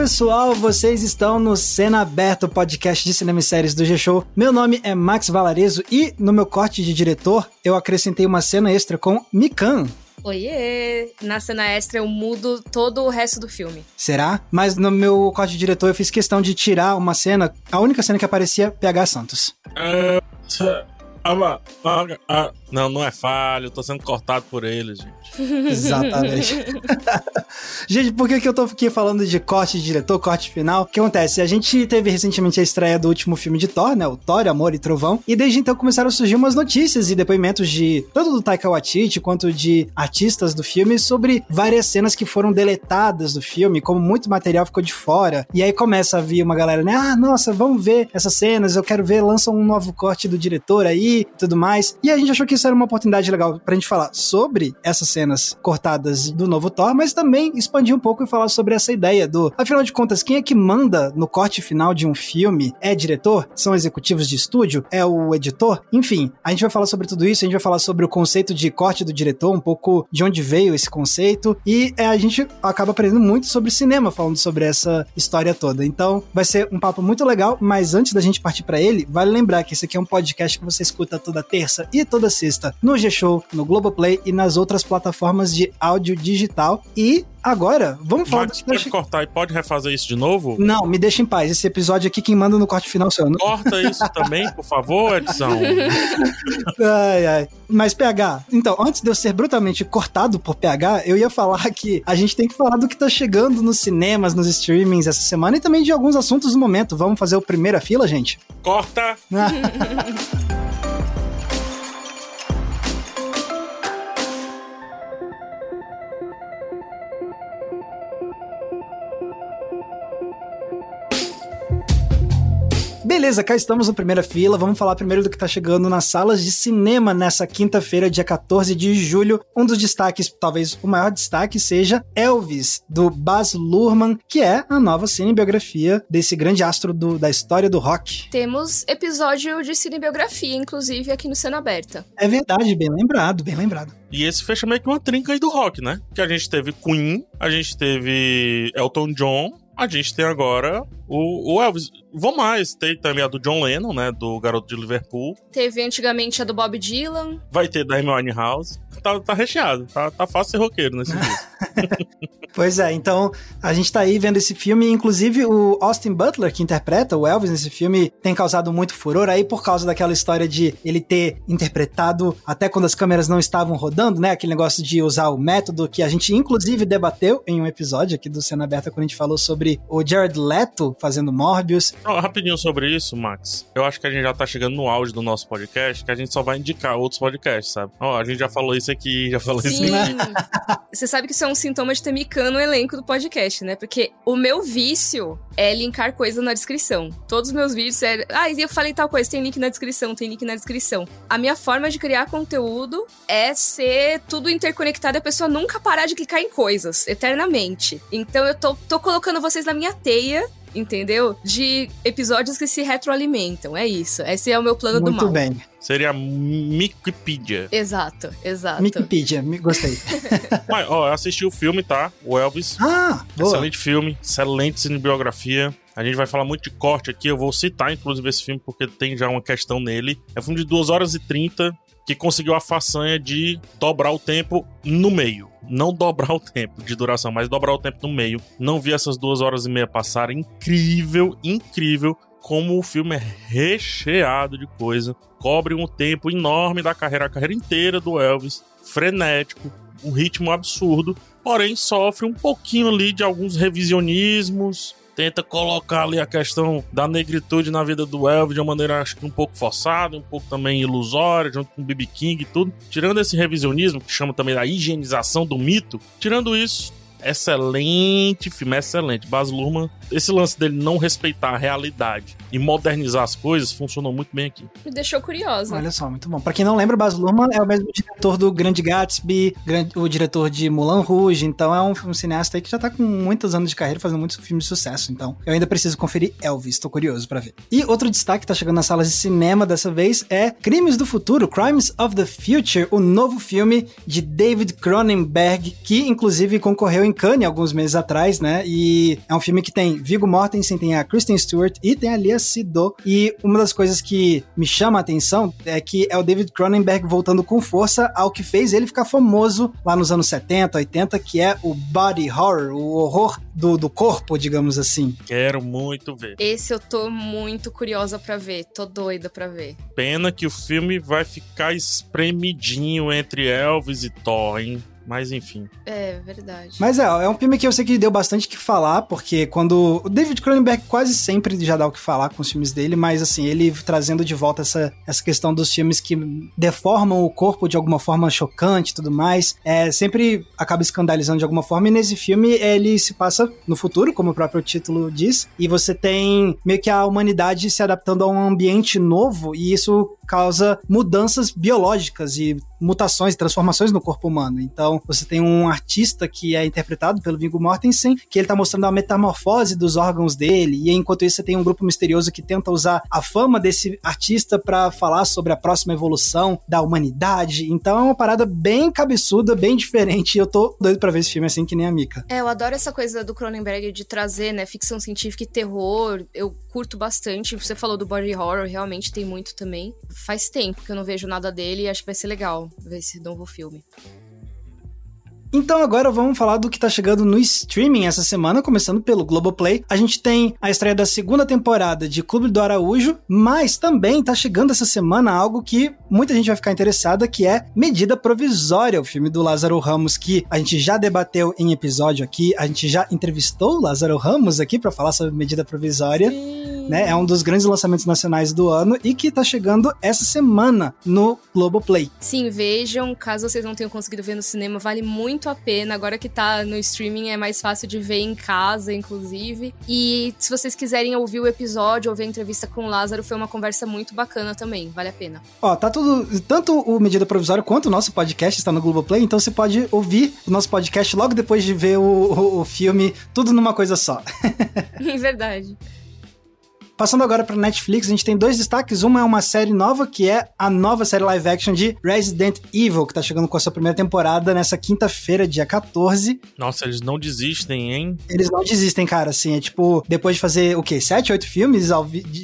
Pessoal, vocês estão no Cena Aberta, podcast de cinema e séries do G-Show. Meu nome é Max Valarezo e no meu corte de diretor eu acrescentei uma cena extra com Mikan. Oiê! Na cena extra eu mudo todo o resto do filme. Será? Mas no meu corte de diretor eu fiz questão de tirar uma cena, a única cena que aparecia PH Santos. É, não, não é falho, eu tô sendo cortado por eles, gente. Exatamente. gente, por que, que eu tô aqui falando de corte de diretor, corte final? O que acontece? A gente teve recentemente a estreia do último filme de Thor, né? O Thor, Amor e Trovão. E desde então começaram a surgir umas notícias e depoimentos de tanto do Taika Waititi quanto de artistas do filme sobre várias cenas que foram deletadas do filme, como muito material ficou de fora. E aí começa a vir uma galera, né? Ah, nossa, vamos ver essas cenas, eu quero ver, lança um novo corte do diretor aí, tudo mais. E a gente achou que isso era uma oportunidade legal pra gente falar sobre essas cenas cortadas do novo Thor, mas também expandir um pouco e falar sobre essa ideia do, afinal de contas, quem é que manda no corte final de um filme? É diretor? São executivos de estúdio? É o editor? Enfim, a gente vai falar sobre tudo isso, a gente vai falar sobre o conceito de corte do diretor, um pouco de onde veio esse conceito, e é, a gente acaba aprendendo muito sobre cinema falando sobre essa história toda. Então, vai ser um papo muito legal, mas antes da gente partir para ele, vale lembrar que esse aqui é um podcast que você escuta toda terça e toda sexta no G-Show, no Globoplay e nas outras plataformas de áudio digital. E agora, vamos falar... Max, pode cortar e pode refazer isso de novo? Não, me deixa em paz. Esse episódio aqui, quem manda no corte final sou eu. Corta isso também, por favor, edição. ai, ai. Mas, PH, então, antes de eu ser brutalmente cortado por PH, eu ia falar que a gente tem que falar do que tá chegando nos cinemas, nos streamings essa semana e também de alguns assuntos do momento. Vamos fazer o primeira fila, gente? Corta! Beleza, cá estamos na primeira fila. Vamos falar primeiro do que tá chegando nas salas de cinema nessa quinta-feira, dia 14 de julho. Um dos destaques, talvez o maior destaque, seja Elvis, do Baz Luhrmann, que é a nova cinebiografia desse grande astro do, da história do rock. Temos episódio de cinebiografia, inclusive, aqui no Cena Aberta. É verdade, bem lembrado, bem lembrado. E esse fecha meio que uma trinca aí do rock, né? Que a gente teve Queen, a gente teve Elton John, a gente tem agora o, o Elvis. Vou mais, tem também a do John Lennon, né? Do Garoto de Liverpool. Teve antigamente a do Bob Dylan. Vai ter da Hermione House. Tá, tá recheado, tá, tá fácil ser roqueiro nesse disco. pois é, então a gente tá aí vendo esse filme, inclusive o Austin Butler, que interpreta o Elvis nesse filme, tem causado muito furor aí por causa daquela história de ele ter interpretado até quando as câmeras não estavam rodando, né? Aquele negócio de usar o método que a gente inclusive debateu em um episódio aqui do Cena Aberta quando a gente falou sobre o Jared Leto fazendo Morbius. Oh, rapidinho sobre isso, Max. Eu acho que a gente já tá chegando no auge do nosso podcast, que a gente só vai indicar outros podcasts, sabe? Ó, oh, a gente já falou isso aqui, já falou Sim. isso aqui. Você sabe que isso é um sintoma de ter micano no elenco do podcast, né? Porque o meu vício é linkar coisa na descrição. Todos os meus vídeos é. Ah, eu falei tal coisa, tem link na descrição, tem link na descrição. A minha forma de criar conteúdo é ser tudo interconectado e a pessoa nunca parar de clicar em coisas, eternamente. Então eu tô, tô colocando vocês na minha teia entendeu? De episódios que se retroalimentam. É isso. Esse é o meu plano Muito do mal. bem. Seria Wikipedia. Exato, exato. Wikipedia, gostei. Mas, ó, eu assisti o filme, tá? O Elvis. Ah, boa. Excelente filme, excelente cinebiografia. A gente vai falar muito de corte aqui, eu vou citar inclusive esse filme porque tem já uma questão nele. É um filme de 2 horas e 30 que conseguiu a façanha de dobrar o tempo no meio. Não dobrar o tempo de duração, mas dobrar o tempo no meio. Não vi essas duas horas e meia passarem. Incrível, incrível como o filme é recheado de coisa. Cobre um tempo enorme da carreira, a carreira inteira do Elvis, frenético, um ritmo absurdo, porém sofre um pouquinho ali de alguns revisionismos, tenta colocar ali a questão da negritude na vida do Elvis de uma maneira, acho que um pouco forçada, um pouco também ilusória, junto com o B.B. King e tudo. Tirando esse revisionismo, que chama também da higienização do mito, tirando isso, excelente filme, excelente. Baz Luhrmann, esse lance dele não respeitar a realidade e modernizar as coisas funcionou muito bem aqui. Me deixou curiosa. Olha só, muito bom. Pra quem não lembra, Baz Luhrmann é o mesmo diretor do Grande Gatsby, o diretor de Mulan Rouge, então é um, um cineasta aí que já tá com muitos anos de carreira fazendo muitos filmes de sucesso, então eu ainda preciso conferir Elvis, tô curioso para ver. E outro destaque que tá chegando nas salas de cinema dessa vez é Crimes do Futuro, Crimes of the Future, o novo filme de David Cronenberg, que inclusive concorreu em em Cannes alguns meses atrás, né? E é um filme que tem Viggo Mortensen, tem a Kristen Stewart e tem a Lia Seydoux. E uma das coisas que me chama a atenção é que é o David Cronenberg voltando com força ao que fez ele ficar famoso lá nos anos 70, 80, que é o body horror, o horror do, do corpo, digamos assim. Quero muito ver. Esse eu tô muito curiosa para ver, tô doida para ver. Pena que o filme vai ficar espremidinho entre Elvis e Thor, hein? Mas enfim. É, verdade. Mas é, é um filme que eu sei que deu bastante que falar, porque quando. O David Cronenberg quase sempre já dá o que falar com os filmes dele, mas assim, ele trazendo de volta essa, essa questão dos filmes que deformam o corpo de alguma forma chocante e tudo mais, é, sempre acaba escandalizando de alguma forma. E nesse filme ele se passa no futuro, como o próprio título diz, e você tem meio que a humanidade se adaptando a um ambiente novo, e isso causa mudanças biológicas e mutações, transformações no corpo humano. Então, você tem um artista que é interpretado pelo Viggo Mortensen, que ele tá mostrando a metamorfose dos órgãos dele, e enquanto isso você tem um grupo misterioso que tenta usar a fama desse artista para falar sobre a próxima evolução da humanidade. Então é uma parada bem cabeçuda, bem diferente, e eu tô doido pra ver esse filme assim que nem a Mika. É, eu adoro essa coisa do Cronenberg de trazer, né, ficção científica e terror. Eu curto bastante. Você falou do body horror, realmente tem muito também faz tempo que eu não vejo nada dele e acho que vai ser legal ver esse novo filme. Então agora vamos falar do que tá chegando no streaming essa semana, começando pelo Globoplay. A gente tem a estreia da segunda temporada de Clube do Araújo, mas também tá chegando essa semana algo que muita gente vai ficar interessada, que é Medida Provisória, o filme do Lázaro Ramos, que a gente já debateu em episódio aqui, a gente já entrevistou o Lázaro Ramos aqui para falar sobre Medida Provisória. Né? É um dos grandes lançamentos nacionais do ano e que tá chegando essa semana no Globoplay. Sim, vejam, caso vocês não tenham conseguido ver no cinema, vale muito a pena. Agora que tá no streaming é mais fácil de ver em casa, inclusive. E se vocês quiserem ouvir o episódio, ouvir a entrevista com o Lázaro, foi uma conversa muito bacana também. Vale a pena. Ó, tá tudo. Tanto o Medida Provisória quanto o nosso podcast está no Globoplay, então você pode ouvir o nosso podcast logo depois de ver o, o, o filme, tudo numa coisa só. É verdade. Passando agora para Netflix, a gente tem dois destaques. Uma é uma série nova, que é a nova série live action de Resident Evil, que tá chegando com a sua primeira temporada nessa quinta-feira, dia 14. Nossa, eles não desistem, hein? Eles não desistem, cara, assim, é tipo, depois de fazer, o quê? Sete, oito filmes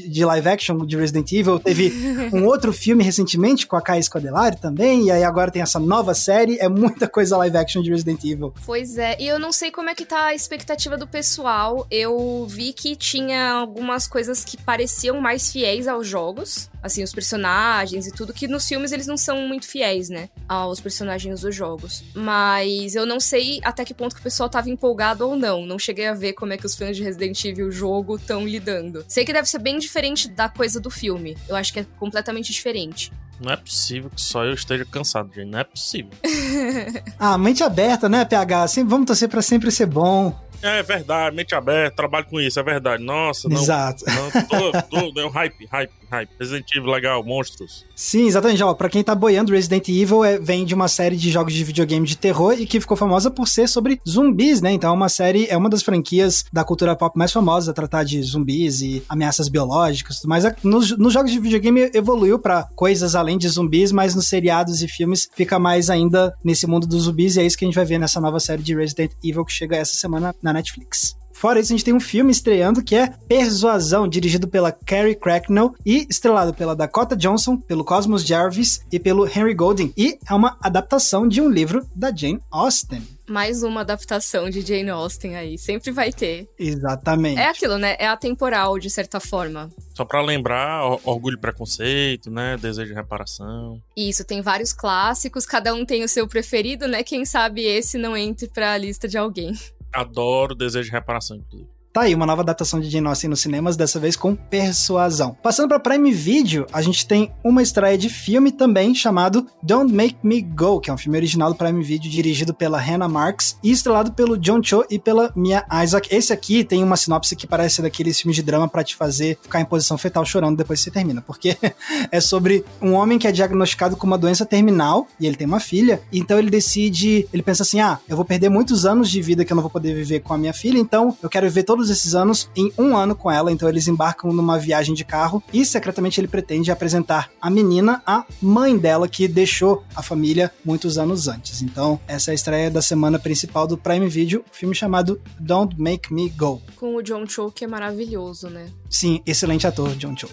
de live action de Resident Evil, teve um outro filme recentemente com a Kai Scodelari também, e aí agora tem essa nova série, é muita coisa live action de Resident Evil. Pois é, e eu não sei como é que tá a expectativa do pessoal, eu vi que tinha algumas coisas que pareciam mais fiéis aos jogos, assim, os personagens e tudo, que nos filmes eles não são muito fiéis, né, aos personagens dos jogos. Mas eu não sei até que ponto que o pessoal tava empolgado ou não. Não cheguei a ver como é que os fãs de Resident Evil jogo estão lidando. Sei que deve ser bem diferente da coisa do filme. Eu acho que é completamente diferente. Não é possível que só eu esteja cansado, gente. Não é possível. ah, mente aberta, né, PH? Assim, vamos torcer para sempre ser bom. É verdade, mente aberta, trabalho com isso, é verdade. Nossa, não. Exato. Não, tô, é um hype, hype, hype. Resident Evil legal, monstros. Sim, exatamente. Ó, pra quem tá boiando, Resident Evil é, vem de uma série de jogos de videogame de terror e que ficou famosa por ser sobre zumbis, né? Então é uma série, é uma das franquias da cultura pop mais famosas a tratar de zumbis e ameaças biológicas, mas nos, nos jogos de videogame evoluiu para coisas além de zumbis, mas nos seriados e filmes fica mais ainda nesse mundo dos zumbis e é isso que a gente vai ver nessa nova série de Resident Evil que chega essa semana na Netflix. Fora isso, a gente tem um filme estreando que é Persuasão, dirigido pela Carrie Cracknell e estrelado pela Dakota Johnson, pelo Cosmos Jarvis e pelo Henry Golding. E é uma adaptação de um livro da Jane Austen mais uma adaptação de Jane Austen aí. Sempre vai ter. Exatamente. É aquilo, né? É atemporal, de certa forma. Só para lembrar, Orgulho e Preconceito, né? Desejo de Reparação. Isso, tem vários clássicos, cada um tem o seu preferido, né? Quem sabe esse não entre pra lista de alguém. Adoro Desejo de Reparação, inclusive. Tá aí, uma nova adaptação de Jane Austen nos cinemas, dessa vez com Persuasão. Passando para Prime Video, a gente tem uma estreia de filme também chamado Don't Make Me Go, que é um filme original do Prime Video dirigido pela Hannah Marks e estrelado pelo John Cho e pela Mia Isaac. Esse aqui tem uma sinopse que parece daqueles filmes de drama para te fazer ficar em posição fetal chorando depois que você termina, porque é sobre um homem que é diagnosticado com uma doença terminal e ele tem uma filha, então ele decide, ele pensa assim: "Ah, eu vou perder muitos anos de vida que eu não vou poder viver com a minha filha, então eu quero viver todos todos esses anos em um ano com ela. Então eles embarcam numa viagem de carro e secretamente ele pretende apresentar a menina à mãe dela que deixou a família muitos anos antes. Então essa é a estreia da semana principal do Prime Video, filme chamado Don't Make Me Go. Com o John Cho, que é maravilhoso, né? Sim, excelente ator, John Cho.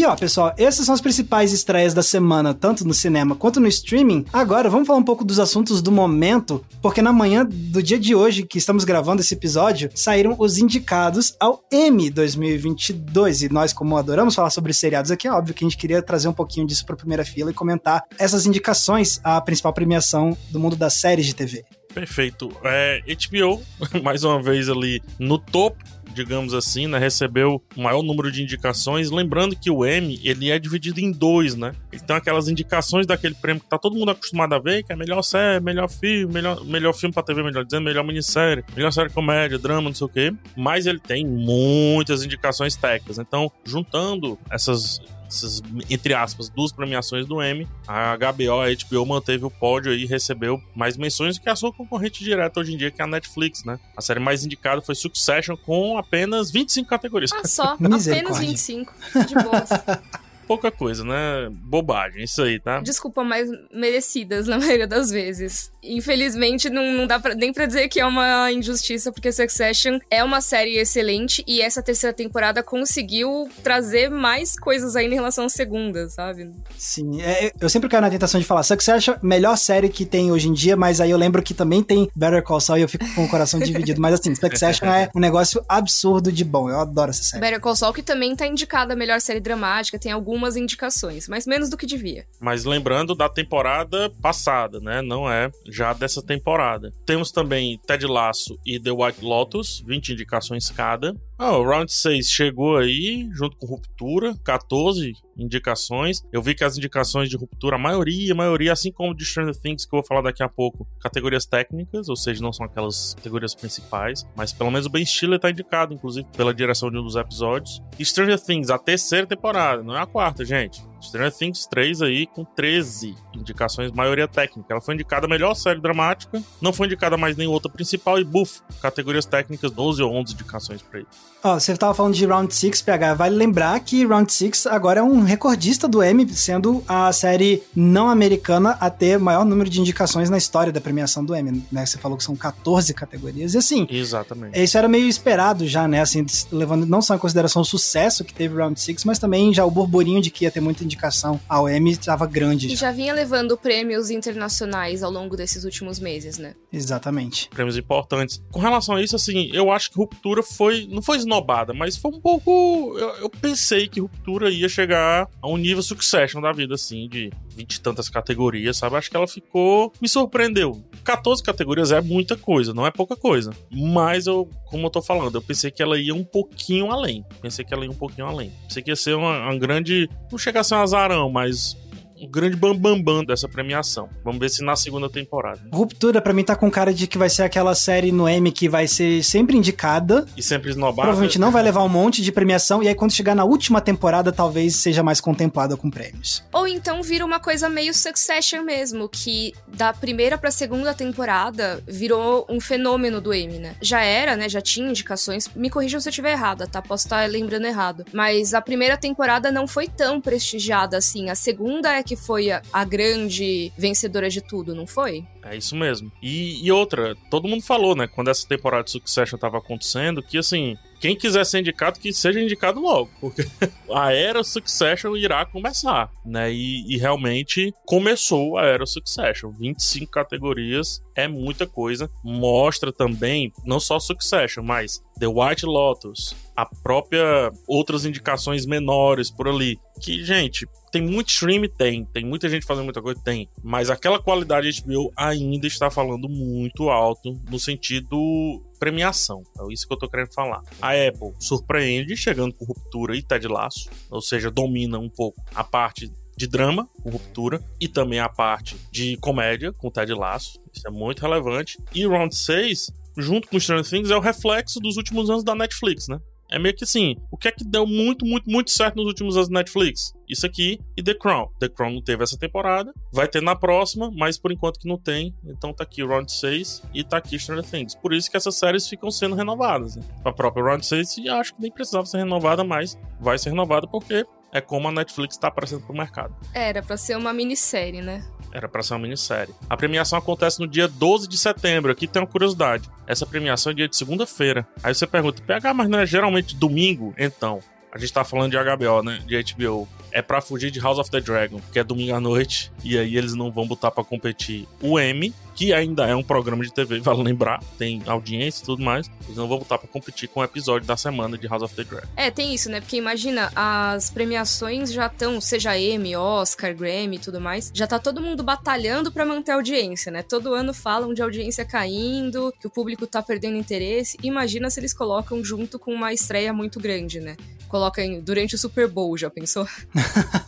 E ó, pessoal, essas são as principais estreias da semana, tanto no cinema quanto no streaming. Agora, vamos falar um pouco dos assuntos do momento, porque na manhã do dia de hoje, que estamos gravando esse episódio, saíram os indicados ao M 2022. E nós, como adoramos falar sobre seriados aqui, é óbvio que a gente queria trazer um pouquinho disso para a primeira fila e comentar essas indicações à principal premiação do mundo das séries de TV. Perfeito. É, HBO, mais uma vez ali no topo digamos assim, né, recebeu o maior número de indicações. Lembrando que o Emmy, ele é dividido em dois, né? Então aquelas indicações daquele prêmio que tá todo mundo acostumado a ver, que é melhor série, melhor filme, melhor, melhor filme pra TV, melhor dizendo, melhor minissérie, melhor série comédia, drama, não sei o quê. Mas ele tem muitas indicações técnicas. Então, juntando essas essas, entre aspas, duas premiações do Emmy, a HBO, a HBO manteve o pódio e recebeu mais menções que a sua concorrente direta hoje em dia, que é a Netflix, né? A série mais indicada foi Succession com apenas 25 categorias. Ah, só, apenas 25. De boa. pouca coisa, né? Bobagem, isso aí, tá? Desculpa, mas merecidas na maioria das vezes. Infelizmente, não, não dá pra, nem pra dizer que é uma injustiça, porque Succession é uma série excelente e essa terceira temporada conseguiu trazer mais coisas ainda em relação à segunda, sabe? Sim, é, eu sempre caio na tentação de falar Succession, melhor série que tem hoje em dia, mas aí eu lembro que também tem Better Call Saul e eu fico com o coração dividido. Mas assim, Succession é um negócio absurdo de bom. Eu adoro essa série. Better Call Saul que também tá indicada a melhor série dramática, tem algum algumas indicações, mas menos do que devia. Mas lembrando da temporada passada, né? Não é já dessa temporada. Temos também Ted Lasso e The White Lotus, 20 indicações cada. Ah, o Round 6 chegou aí, junto com Ruptura, 14 indicações. Eu vi que as indicações de Ruptura, a maioria, a maioria, assim como de Stranger Things, que eu vou falar daqui a pouco, categorias técnicas, ou seja, não são aquelas categorias principais, mas pelo menos o Ben Stiller tá indicado, inclusive, pela direção de um dos episódios. Stranger Things, a terceira temporada, não é a quarta, gente. Stranger Things 3 aí com 13 indicações, maioria técnica. Ela foi indicada a melhor série dramática, não foi indicada mais nenhuma outra principal e buff, categorias técnicas 12 ou 11 indicações para ele. Ó, você tava falando de Round 6, PH, vale lembrar que Round 6 agora é um recordista do Emmy, sendo a série não americana a ter maior número de indicações na história da premiação do Emmy, né? Você falou que são 14 categorias, e assim... Exatamente. Isso era meio esperado já, né? Assim, levando não só em consideração o sucesso que teve Round 6, mas também já o burburinho de que ia ter muita indicação ao Emmy estava grande. E já. já vinha levando prêmios internacionais ao longo desses últimos meses, né? Exatamente. Prêmios importantes. Com relação a isso, assim, eu acho que Ruptura foi. Não foi esnobada, mas foi um pouco. Eu, eu pensei que Ruptura ia chegar a um nível Succession da vida, assim, de vinte e tantas categorias, sabe? Acho que ela ficou. Me surpreendeu. 14 categorias é muita coisa, não é pouca coisa. Mas eu, como eu tô falando, eu pensei que ela ia um pouquinho além. Pensei que ela ia um pouquinho além. Pensei que ia ser uma, uma grande. Não chega a ser um azarão, mas o grande bambambam bam, bam dessa premiação. Vamos ver se na segunda temporada. Ruptura, para mim, tá com cara de que vai ser aquela série no M que vai ser sempre indicada. E sempre esnobada. Provavelmente não vai levar um monte de premiação, e aí quando chegar na última temporada, talvez seja mais contemplada com prêmios. Ou então vira uma coisa meio Succession mesmo, que da primeira pra segunda temporada virou um fenômeno do M, né? Já era, né? Já tinha indicações. Me corrijam se eu estiver errada, tá? Posso estar lembrando errado. Mas a primeira temporada não foi tão prestigiada assim. A segunda é que foi a, a grande vencedora de tudo, não foi? É isso mesmo. E, e, outra, todo mundo falou, né, quando essa temporada de Succession tava acontecendo, que assim, quem quiser ser indicado, que seja indicado logo, porque a era Succession irá começar, né? E, e, realmente começou a era Succession. 25 categorias é muita coisa. Mostra também, não só Succession, mas The White Lotus, a própria outras indicações menores por ali. Que, gente, tem muito stream? Tem. Tem muita gente fazendo muita coisa? Tem. Mas aquela qualidade HBO ainda está falando muito alto no sentido premiação. É isso que eu tô querendo falar. A Apple surpreende chegando com Ruptura e Ted Laço, ou seja, domina um pouco a parte de drama com Ruptura e também a parte de comédia com Ted Laço. Isso é muito relevante. E Round 6, junto com Stranger Things, é o reflexo dos últimos anos da Netflix, né? É meio que assim, o que é que deu muito, muito, muito certo nos últimos anos da Netflix? Isso aqui e The Crown. The Crown não teve essa temporada, vai ter na próxima, mas por enquanto que não tem. Então tá aqui Round 6 e tá aqui Stranger Things. Por isso que essas séries ficam sendo renovadas. Né? A própria Round 6 e acho que nem precisava ser renovada, mas vai ser renovada porque é como a Netflix está aparecendo pro mercado. Era para ser uma minissérie, né? Era para ser uma minissérie. A premiação acontece no dia 12 de setembro. Aqui tem uma curiosidade. Essa premiação é dia de segunda-feira. Aí você pergunta, PH, mas não é geralmente domingo? Então, a gente tá falando de HBO, né? De HBO é para fugir de House of the Dragon, que é domingo à noite, e aí eles não vão botar para competir o M, que ainda é um programa de TV, vale lembrar, tem audiência e tudo mais. Eles não vão botar para competir com o episódio da semana de House of the Dragon. É, tem isso, né? Porque imagina, as premiações já estão, seja Emmy, Oscar, Grammy e tudo mais, já tá todo mundo batalhando para manter a audiência, né? Todo ano falam de audiência caindo, que o público tá perdendo interesse. Imagina se eles colocam junto com uma estreia muito grande, né? Colocam durante o Super Bowl, já pensou?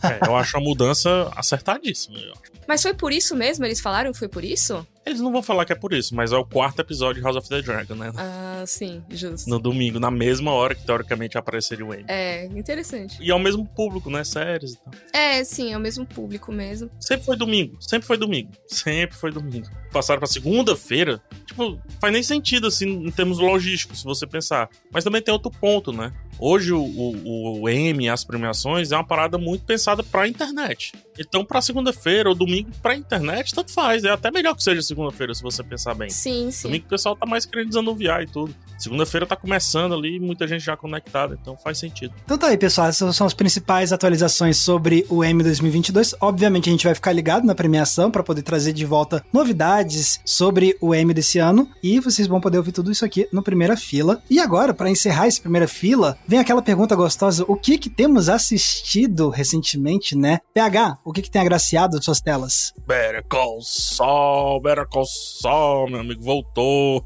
É, eu acho a mudança acertadíssima. Mas foi por isso mesmo? Eles falaram que foi por isso? Eles não vão falar que é por isso, mas é o quarto episódio de House of the Dragon, né? Ah, sim, justo. No domingo, na mesma hora que teoricamente apareceria o Wayne. É, interessante. E é o mesmo público, né? Séries e tal. É, sim, é o mesmo público mesmo. Sempre foi domingo, sempre foi domingo. Sempre foi domingo. Passaram pra segunda-feira, tipo, faz nem sentido, assim, em termos logísticos, se você pensar. Mas também tem outro ponto, né? Hoje o, o, o Emmy, as premiações, é uma parada muito pensada pra internet. Então, pra segunda-feira ou domingo, pra internet, tanto faz. É até melhor que seja segunda-feira, se você pensar bem. Sim, sim. Domingo o pessoal tá mais querendo desanuviar e tudo. Segunda-feira tá começando ali, muita gente já conectada, então faz sentido. Então tá aí, pessoal. Essas são as principais atualizações sobre o M 2022. Obviamente, a gente vai ficar ligado na premiação para poder trazer de volta novidades sobre o M desse ano. E vocês vão poder ouvir tudo isso aqui no Primeira Fila. E agora, para encerrar esse Primeira Fila, vem aquela pergunta gostosa: o que que temos assistido recentemente, né? PH, o que que tem agraciado suas telas? Better Call Saul, Better Call Saul, meu amigo, voltou.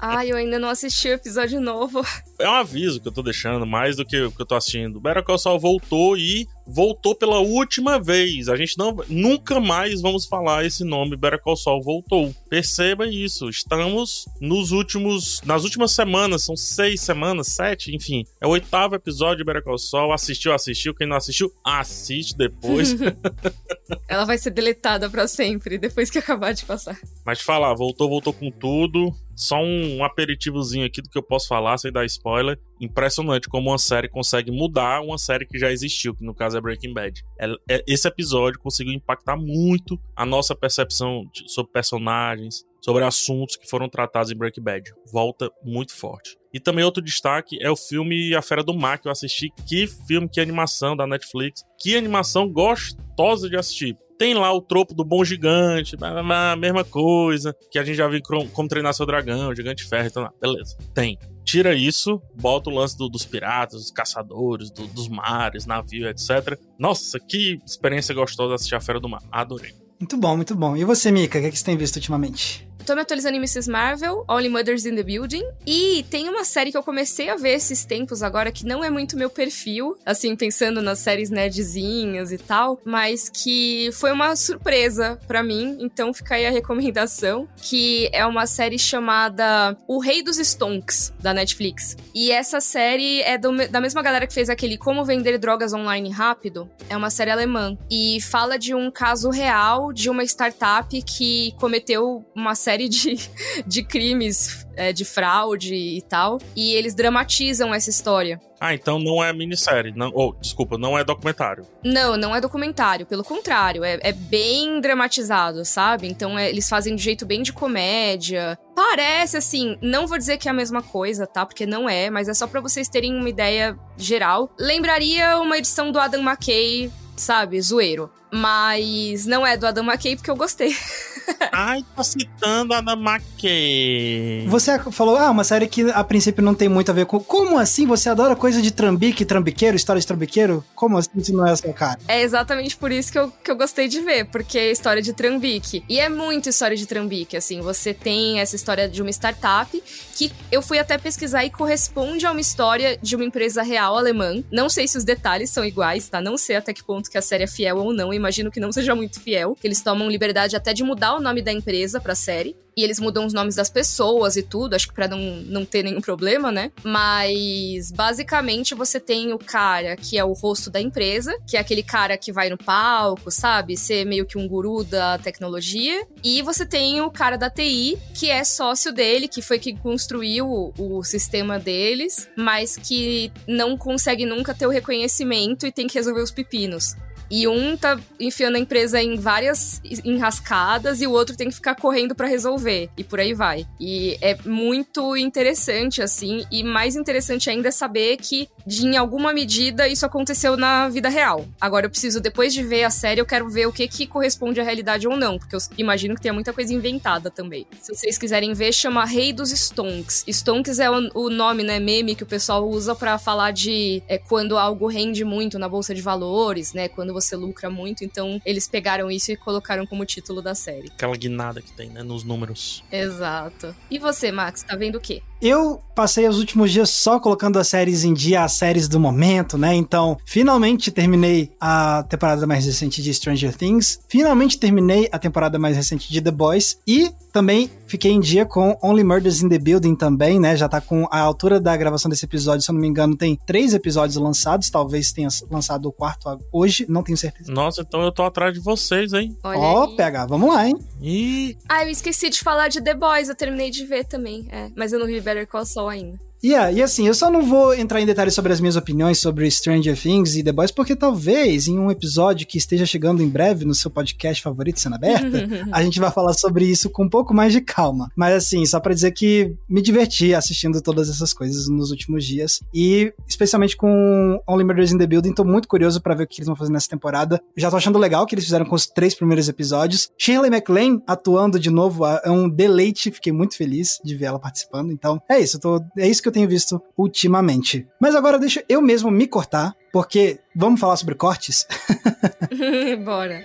Ai, eu ainda não assisti o episódio novo. É um aviso que eu tô deixando, mais do que o que eu tô assistindo. Better Call Saul voltou e voltou pela última vez. A gente não nunca mais vamos falar esse nome Better Call Saul voltou. Perceba isso. Estamos nos últimos nas últimas semanas, são seis semanas, sete, enfim. É o oitavo episódio de Better Call Saul. Assistiu, assistiu. Quem não assistiu, assiste depois. Ela vai ser deletada para sempre depois que acabar de passar. Mas te falar, voltou, voltou com tudo. Só um aperitivozinho aqui do que eu posso falar, sem dar spoiler. Impressionante como uma série consegue mudar uma série que já existiu, que no caso é Breaking Bad. É, esse episódio conseguiu impactar muito a nossa percepção sobre personagens, sobre assuntos que foram tratados em Breaking Bad. Volta muito forte. E também outro destaque é o filme A Fera do Mar, que eu assisti. Que filme, que animação da Netflix. Que animação gostosa de assistir. Tem lá o tropo do bom gigante, a mesma coisa, que a gente já viu como treinar seu dragão, gigante ferro, então, beleza. Tem. Tira isso, bota o lance do, dos piratas, dos caçadores, do, dos mares, navio, etc. Nossa, que experiência gostosa assistir a Fera do Mar. Adorei. Muito bom, muito bom. E você, Mika, o que, é que você tem visto ultimamente? Tô me atualizando em Mrs. Marvel, Only Mothers in the Building. E tem uma série que eu comecei a ver esses tempos agora que não é muito meu perfil, assim, pensando nas séries nerdzinhas e tal, mas que foi uma surpresa para mim. Então fica aí a recomendação, que é uma série chamada O Rei dos Stonks, da Netflix. E essa série é do, da mesma galera que fez aquele Como Vender Drogas Online Rápido. É uma série alemã. E fala de um caso real de uma startup que cometeu uma série série de, de crimes, é, de fraude e tal. E eles dramatizam essa história. Ah, então não é minissérie. Não, oh, desculpa, não é documentário. Não, não é documentário. Pelo contrário, é, é bem dramatizado, sabe? Então é, eles fazem de jeito bem de comédia. Parece assim, não vou dizer que é a mesma coisa, tá? Porque não é, mas é só para vocês terem uma ideia geral. Lembraria uma edição do Adam McKay, sabe? Zoeiro. Mas não é do Adam McKay porque eu gostei. Ai, tô citando a Adam McKay. Você falou, ah, uma série que a princípio não tem muito a ver com. Como assim? Você adora coisa de trambique, trambiqueiro, história de trambiqueiro? Como assim se não é a sua cara? É exatamente por isso que eu, que eu gostei de ver, porque é história de trambique. E é muito história de trambique, assim. Você tem essa história de uma startup que eu fui até pesquisar e corresponde a uma história de uma empresa real alemã. Não sei se os detalhes são iguais, tá? Não sei até que ponto que a série é fiel ou não, imagino que não seja muito fiel, eles tomam liberdade até de mudar o nome da empresa pra série. E eles mudam os nomes das pessoas e tudo, acho que pra não, não ter nenhum problema, né? Mas basicamente você tem o cara que é o rosto da empresa, que é aquele cara que vai no palco, sabe? Ser meio que um guru da tecnologia. E você tem o cara da TI, que é sócio dele, que foi quem construiu o, o sistema deles, mas que não consegue nunca ter o reconhecimento e tem que resolver os pepinos. E um tá enfiando a empresa em várias enrascadas e o outro tem que ficar correndo para resolver. E por aí vai. E é muito interessante, assim. E mais interessante ainda é saber que, de, em alguma medida, isso aconteceu na vida real. Agora eu preciso, depois de ver a série, eu quero ver o que, que corresponde à realidade ou não. Porque eu imagino que tenha muita coisa inventada também. Se vocês quiserem ver, chama Rei dos Stonks. Stonks é o, o nome, né, meme que o pessoal usa para falar de é, quando algo rende muito na bolsa de valores, né? Quando você lucra muito. Então, eles pegaram isso e colocaram como título da série. Aquela guinada que tem, né, nos números. Exato. E você, Max, tá vendo o quê? Eu passei os últimos dias só colocando as séries em dia, as séries do momento, né? Então, finalmente terminei a temporada mais recente de Stranger Things, finalmente terminei a temporada mais recente de The Boys e também fiquei em dia com Only Murders in the Building também, né? Já tá com a altura da gravação desse episódio, se eu não me engano, tem três episódios lançados, talvez tenha lançado o quarto hoje, não tenho certeza. Nossa, então eu tô atrás de vocês, hein? Ó, oh, pega, vamos lá, hein? Ih! Ah, eu esqueci de falar de The Boys, eu terminei de ver também, é, mas eu não vi Better Call Saul ainda. Yeah, e assim, eu só não vou entrar em detalhes sobre as minhas opiniões sobre Stranger Things e The Boys, porque talvez em um episódio que esteja chegando em breve no seu podcast favorito, Cena Aberta, a gente vai falar sobre isso com um pouco mais de calma. Mas assim, só para dizer que me diverti assistindo todas essas coisas nos últimos dias. E especialmente com Only Murders in the Building, tô muito curioso para ver o que eles vão fazer nessa temporada. Já tô achando legal o que eles fizeram com os três primeiros episódios. Shirley MacLaine atuando de novo é um deleite, fiquei muito feliz de ver ela participando. Então, é isso, tô, é isso que eu tenho visto ultimamente. Mas agora deixa eu mesmo me cortar, porque vamos falar sobre cortes? Bora.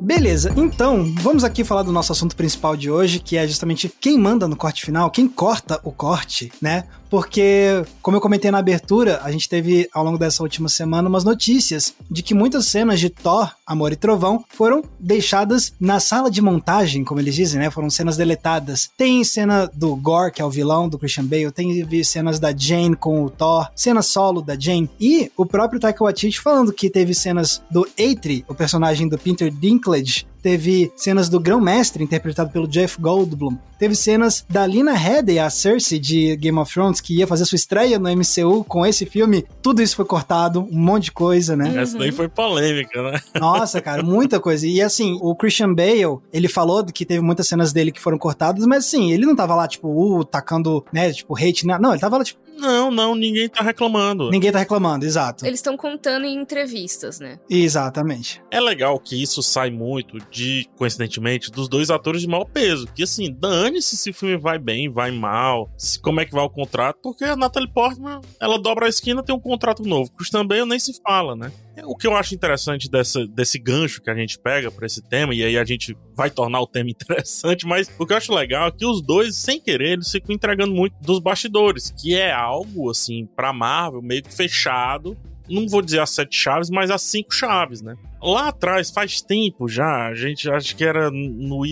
Beleza, então vamos aqui falar do nosso assunto principal de hoje, que é justamente quem manda no corte final, quem corta o corte, né? Porque, como eu comentei na abertura, a gente teve ao longo dessa última semana umas notícias de que muitas cenas de Thor, Amor e Trovão foram deixadas na sala de montagem, como eles dizem, né? Foram cenas deletadas. Tem cena do Gore, que é o vilão do Christian Bale, tem cenas da Jane com o Thor, cena solo da Jane, e o próprio Taika Waititi falando que teve cenas do Eitri, o personagem do Peter Dinklage, teve cenas do Grão-Mestre, interpretado pelo Jeff Goldblum, teve cenas da Lina Headey, a Cersei de Game of Thrones, que ia fazer sua estreia no MCU com esse filme, tudo isso foi cortado, um monte de coisa, né? Essa daí foi polêmica, né? Nossa, cara, muita coisa. E assim, o Christian Bale, ele falou que teve muitas cenas dele que foram cortadas, mas assim, ele não tava lá, tipo, uh, tacando, né, tipo, hate, não, ele tava lá, tipo, não, não, ninguém tá reclamando. Ninguém tá reclamando, exato. Eles estão contando em entrevistas, né? Exatamente. É legal que isso sai muito de, coincidentemente, dos dois atores de mau peso. Que assim, dane-se se o filme vai bem, vai mal, se, como é que vai o contrato, porque a Natalie Portman, ela dobra a esquina tem um contrato novo. Christian Bale nem se fala, né? O que eu acho interessante dessa, desse gancho que a gente pega para esse tema, e aí a gente vai tornar o tema interessante, mas o que eu acho legal é que os dois, sem querer, eles ficam entregando muito dos bastidores, que é algo, assim, pra Marvel, meio que fechado. Não vou dizer as sete chaves, mas as cinco chaves, né? Lá atrás, faz tempo já, a gente acho que era no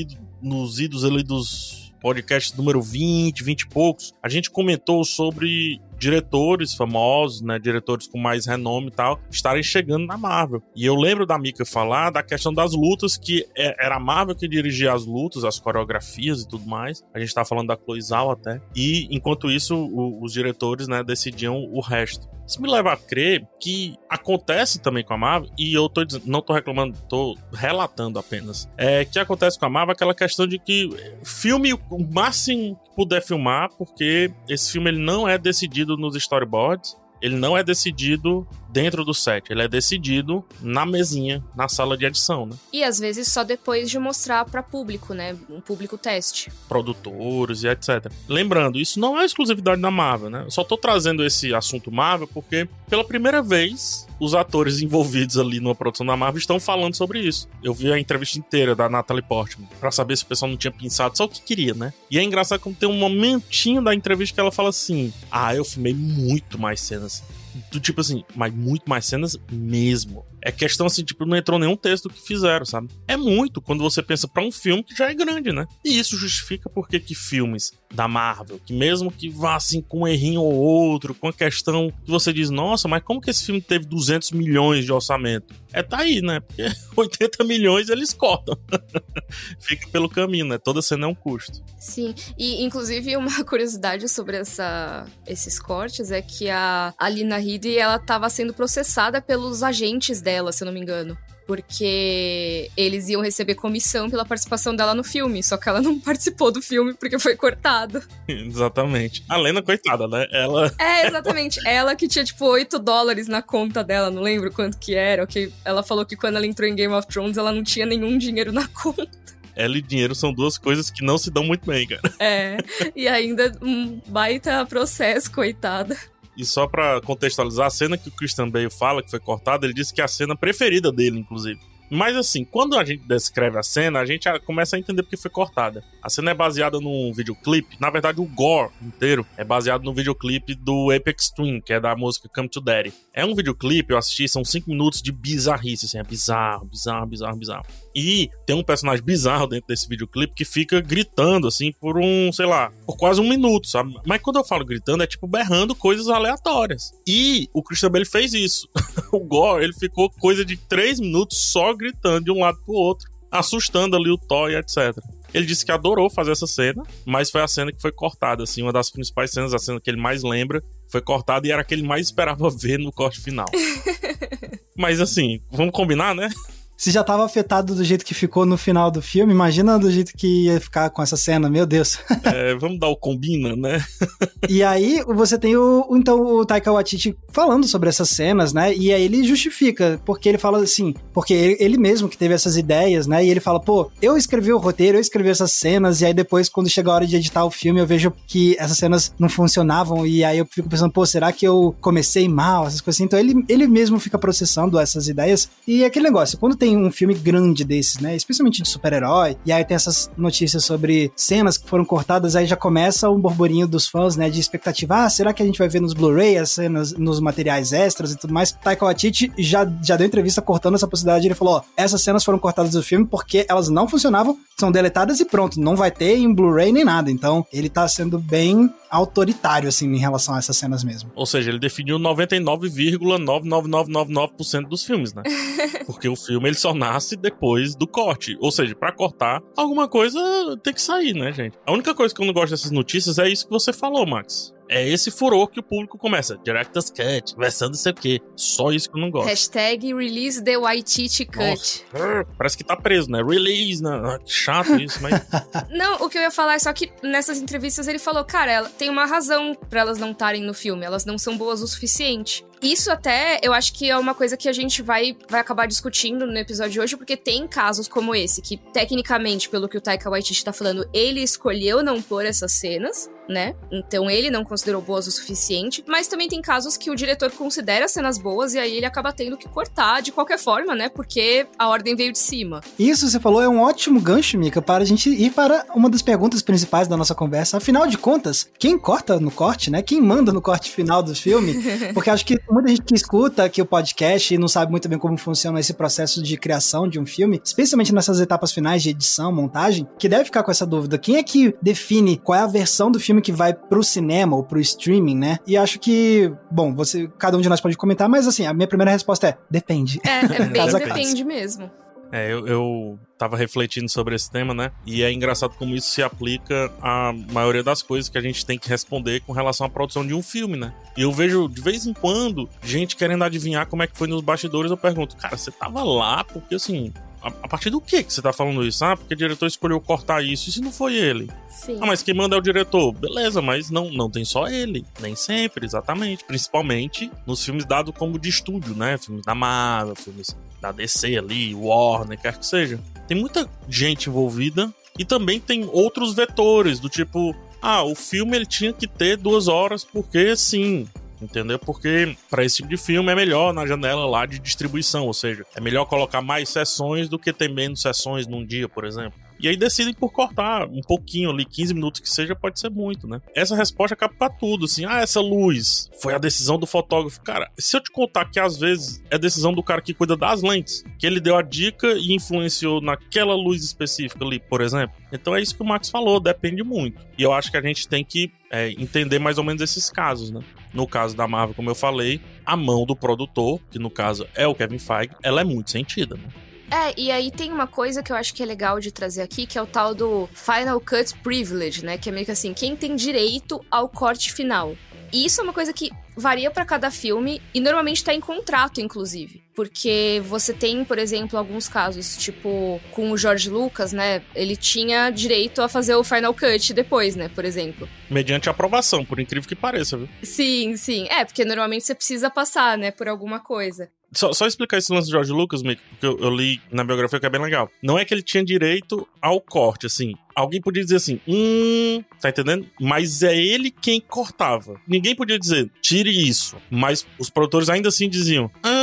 nos idos ali dos podcasts número 20, 20 e poucos, a gente comentou sobre diretores famosos, né, diretores com mais renome e tal, estarem chegando na Marvel. E eu lembro da Mika falar da questão das lutas, que é, era a Marvel que dirigia as lutas, as coreografias e tudo mais. A gente tá falando da Chloe Zhao até. E enquanto isso, o, os diretores, né, decidiam o resto. Isso me leva a crer que acontece também com a Marvel, e eu tô dizendo, não tô reclamando, tô relatando apenas. É que acontece com a Marvel aquela questão de que filme o máximo que puder filmar, porque esse filme ele não é decidido nos storyboards, ele não é decidido dentro do set, ele é decidido na mesinha, na sala de edição, né? E às vezes só depois de mostrar para público, né? Um público teste. Produtores e etc. Lembrando, isso não é exclusividade da Marvel, né? Eu só tô trazendo esse assunto Marvel porque pela primeira vez os atores envolvidos ali numa produção da Marvel estão falando sobre isso. Eu vi a entrevista inteira da Natalie Portman para saber se o pessoal não tinha pensado só o que queria, né? E é engraçado como tem um momentinho da entrevista que ela fala assim: "Ah, eu filmei muito mais cenas do tipo assim, mas muito mais cenas mesmo. É questão assim, tipo, não entrou nenhum texto que fizeram, sabe? É muito quando você pensa para um filme que já é grande, né? E isso justifica porque que filmes da Marvel, que mesmo que vá assim com um errinho ou outro, com a questão que você diz, nossa, mas como que esse filme teve 200 milhões de orçamento? É tá aí, né? Porque 80 milhões eles cortam. Fica pelo caminho, né? Toda cena é um custo. Sim, e inclusive uma curiosidade sobre essa, esses cortes é que a Alina Headey, ela tava sendo processada pelos agentes dela, se eu não me engano porque eles iam receber comissão pela participação dela no filme, só que ela não participou do filme porque foi cortado. Exatamente. A Lena, coitada, né? Ela. É, exatamente. ela que tinha, tipo, 8 dólares na conta dela, não lembro quanto que era. Que ela falou que quando ela entrou em Game of Thrones, ela não tinha nenhum dinheiro na conta. Ela e dinheiro são duas coisas que não se dão muito bem, cara. É, e ainda um baita processo, coitada. E só para contextualizar, a cena que o Christian Bale fala, que foi cortada, ele disse que é a cena preferida dele, inclusive. Mas assim, quando a gente descreve a cena, a gente começa a entender porque foi cortada. A cena é baseada num videoclipe. Na verdade, o gore inteiro é baseado no videoclipe do Apex Twin, que é da música Come to Daddy. É um videoclipe, eu assisti, são cinco minutos de bizarrice, assim, é bizarro, bizarro, bizarro, bizarro. E tem um personagem bizarro dentro desse videoclipe que fica gritando, assim, por um, sei lá, por quase um minuto, sabe? Mas quando eu falo gritando, é tipo berrando coisas aleatórias. E o Christian Bale fez isso. o Gore, ele ficou coisa de três minutos só gritando de um lado pro outro, assustando ali o Thor e etc. Ele disse que adorou fazer essa cena, mas foi a cena que foi cortada, assim, uma das principais cenas, a cena que ele mais lembra, foi cortada e era a que ele mais esperava ver no corte final. mas assim, vamos combinar, né? Se já tava afetado do jeito que ficou no final do filme, imagina do jeito que ia ficar com essa cena, meu Deus. É, vamos dar o combina, né? e aí você tem o, então, o Taika Waititi falando sobre essas cenas, né? E aí ele justifica, porque ele fala assim, porque ele, ele mesmo que teve essas ideias, né? E ele fala, pô, eu escrevi o roteiro, eu escrevi essas cenas, e aí depois, quando chega a hora de editar o filme, eu vejo que essas cenas não funcionavam, e aí eu fico pensando, pô, será que eu comecei mal, essas coisas assim? Então ele, ele mesmo fica processando essas ideias, e é aquele negócio, quando tem um filme grande desses, né? Especialmente de super-herói. E aí tem essas notícias sobre cenas que foram cortadas, aí já começa um burburinho dos fãs, né? De expectativa. Ah, será que a gente vai ver nos Blu-ray as cenas, nos materiais extras e tudo mais? Taika Waititi já, já deu entrevista cortando essa possibilidade. Ele falou: ó, essas cenas foram cortadas do filme porque elas não funcionavam, são deletadas e pronto. Não vai ter em Blu-ray nem nada. Então, ele tá sendo bem autoritário, assim, em relação a essas cenas mesmo. Ou seja, ele definiu 99,99999% dos filmes, né? Porque o filme ele só nasce depois do corte. Ou seja, para cortar, alguma coisa tem que sair, né, gente? A única coisa que eu não gosto dessas notícias é isso que você falou, Max é esse furor que o público começa. Director's Cut, versão não sei o quê. Só isso que eu não gosto. Hashtag release the Waititi Cut. Nossa, parece que tá preso, né? Release, né? Ah, que chato isso, mas... não, o que eu ia falar é só que nessas entrevistas ele falou, cara, ela tem uma razão para elas não estarem no filme. Elas não são boas o suficiente. Isso até, eu acho que é uma coisa que a gente vai, vai acabar discutindo no episódio de hoje, porque tem casos como esse, que tecnicamente, pelo que o Taika Waititi tá falando, ele escolheu não pôr essas cenas, né? Então ele não considerou boas o suficiente, mas também tem casos que o diretor considera cenas boas e aí ele acaba tendo que cortar de qualquer forma, né? Porque a ordem veio de cima. Isso você falou é um ótimo gancho, Mika, para a gente ir para uma das perguntas principais da nossa conversa. Afinal de contas, quem corta no corte, né? Quem manda no corte final do filme? Porque acho que muita gente que escuta aqui o podcast e não sabe muito bem como funciona esse processo de criação de um filme, especialmente nessas etapas finais de edição, montagem, que deve ficar com essa dúvida. Quem é que define qual é a versão do filme que vai pro cinema ou pro streaming, né? E acho que, bom, você, cada um de nós pode comentar, mas assim, a minha primeira resposta é depende. É, é bem depende mesmo. É, eu, eu tava refletindo sobre esse tema, né? E é engraçado como isso se aplica à maioria das coisas que a gente tem que responder com relação à produção de um filme, né? E eu vejo de vez em quando gente querendo adivinhar como é que foi nos bastidores. Eu pergunto, cara, você tava lá? Porque assim, a, partir do que que você tá falando isso? Ah, porque o diretor escolheu cortar isso e se não foi ele? Sim. Ah, mas quem manda é o diretor. Beleza, mas não, não tem só ele. Nem sempre, exatamente. Principalmente nos filmes dados como de estúdio, né? Filmes da Marvel, filmes da DC ali, Warner, quer que seja. Tem muita gente envolvida e também tem outros vetores, do tipo, ah, o filme ele tinha que ter duas horas porque sim. Entendeu? Porque para esse tipo de filme é melhor na janela lá de distribuição, ou seja, é melhor colocar mais sessões do que ter menos sessões num dia, por exemplo. E aí decidem por cortar um pouquinho ali, 15 minutos que seja, pode ser muito, né? Essa resposta acaba pra tudo, assim, ah, essa luz foi a decisão do fotógrafo. Cara, se eu te contar que às vezes é decisão do cara que cuida das lentes, que ele deu a dica e influenciou naquela luz específica ali, por exemplo. Então é isso que o Max falou, depende muito. E eu acho que a gente tem que é, entender mais ou menos esses casos, né? No caso da Marvel, como eu falei, a mão do produtor, que no caso é o Kevin Feige, ela é muito sentida, né? É, e aí tem uma coisa que eu acho que é legal de trazer aqui, que é o tal do Final Cut Privilege, né? Que é meio que assim, quem tem direito ao corte final. E isso é uma coisa que varia para cada filme e normalmente tá em contrato, inclusive. Porque você tem, por exemplo, alguns casos, tipo, com o George Lucas, né? Ele tinha direito a fazer o Final Cut depois, né? Por exemplo. Mediante aprovação, por incrível que pareça, viu? Sim, sim. É, porque normalmente você precisa passar, né, por alguma coisa. Só, só, explicar esse lance do George Lucas, Mick, porque eu, eu, li na biografia que é bem legal. Não é que ele tinha direito ao corte, assim. Alguém podia dizer assim, hum, tá entendendo? Mas é ele quem cortava. Ninguém podia dizer, tire isso. Mas os produtores ainda assim diziam, ah,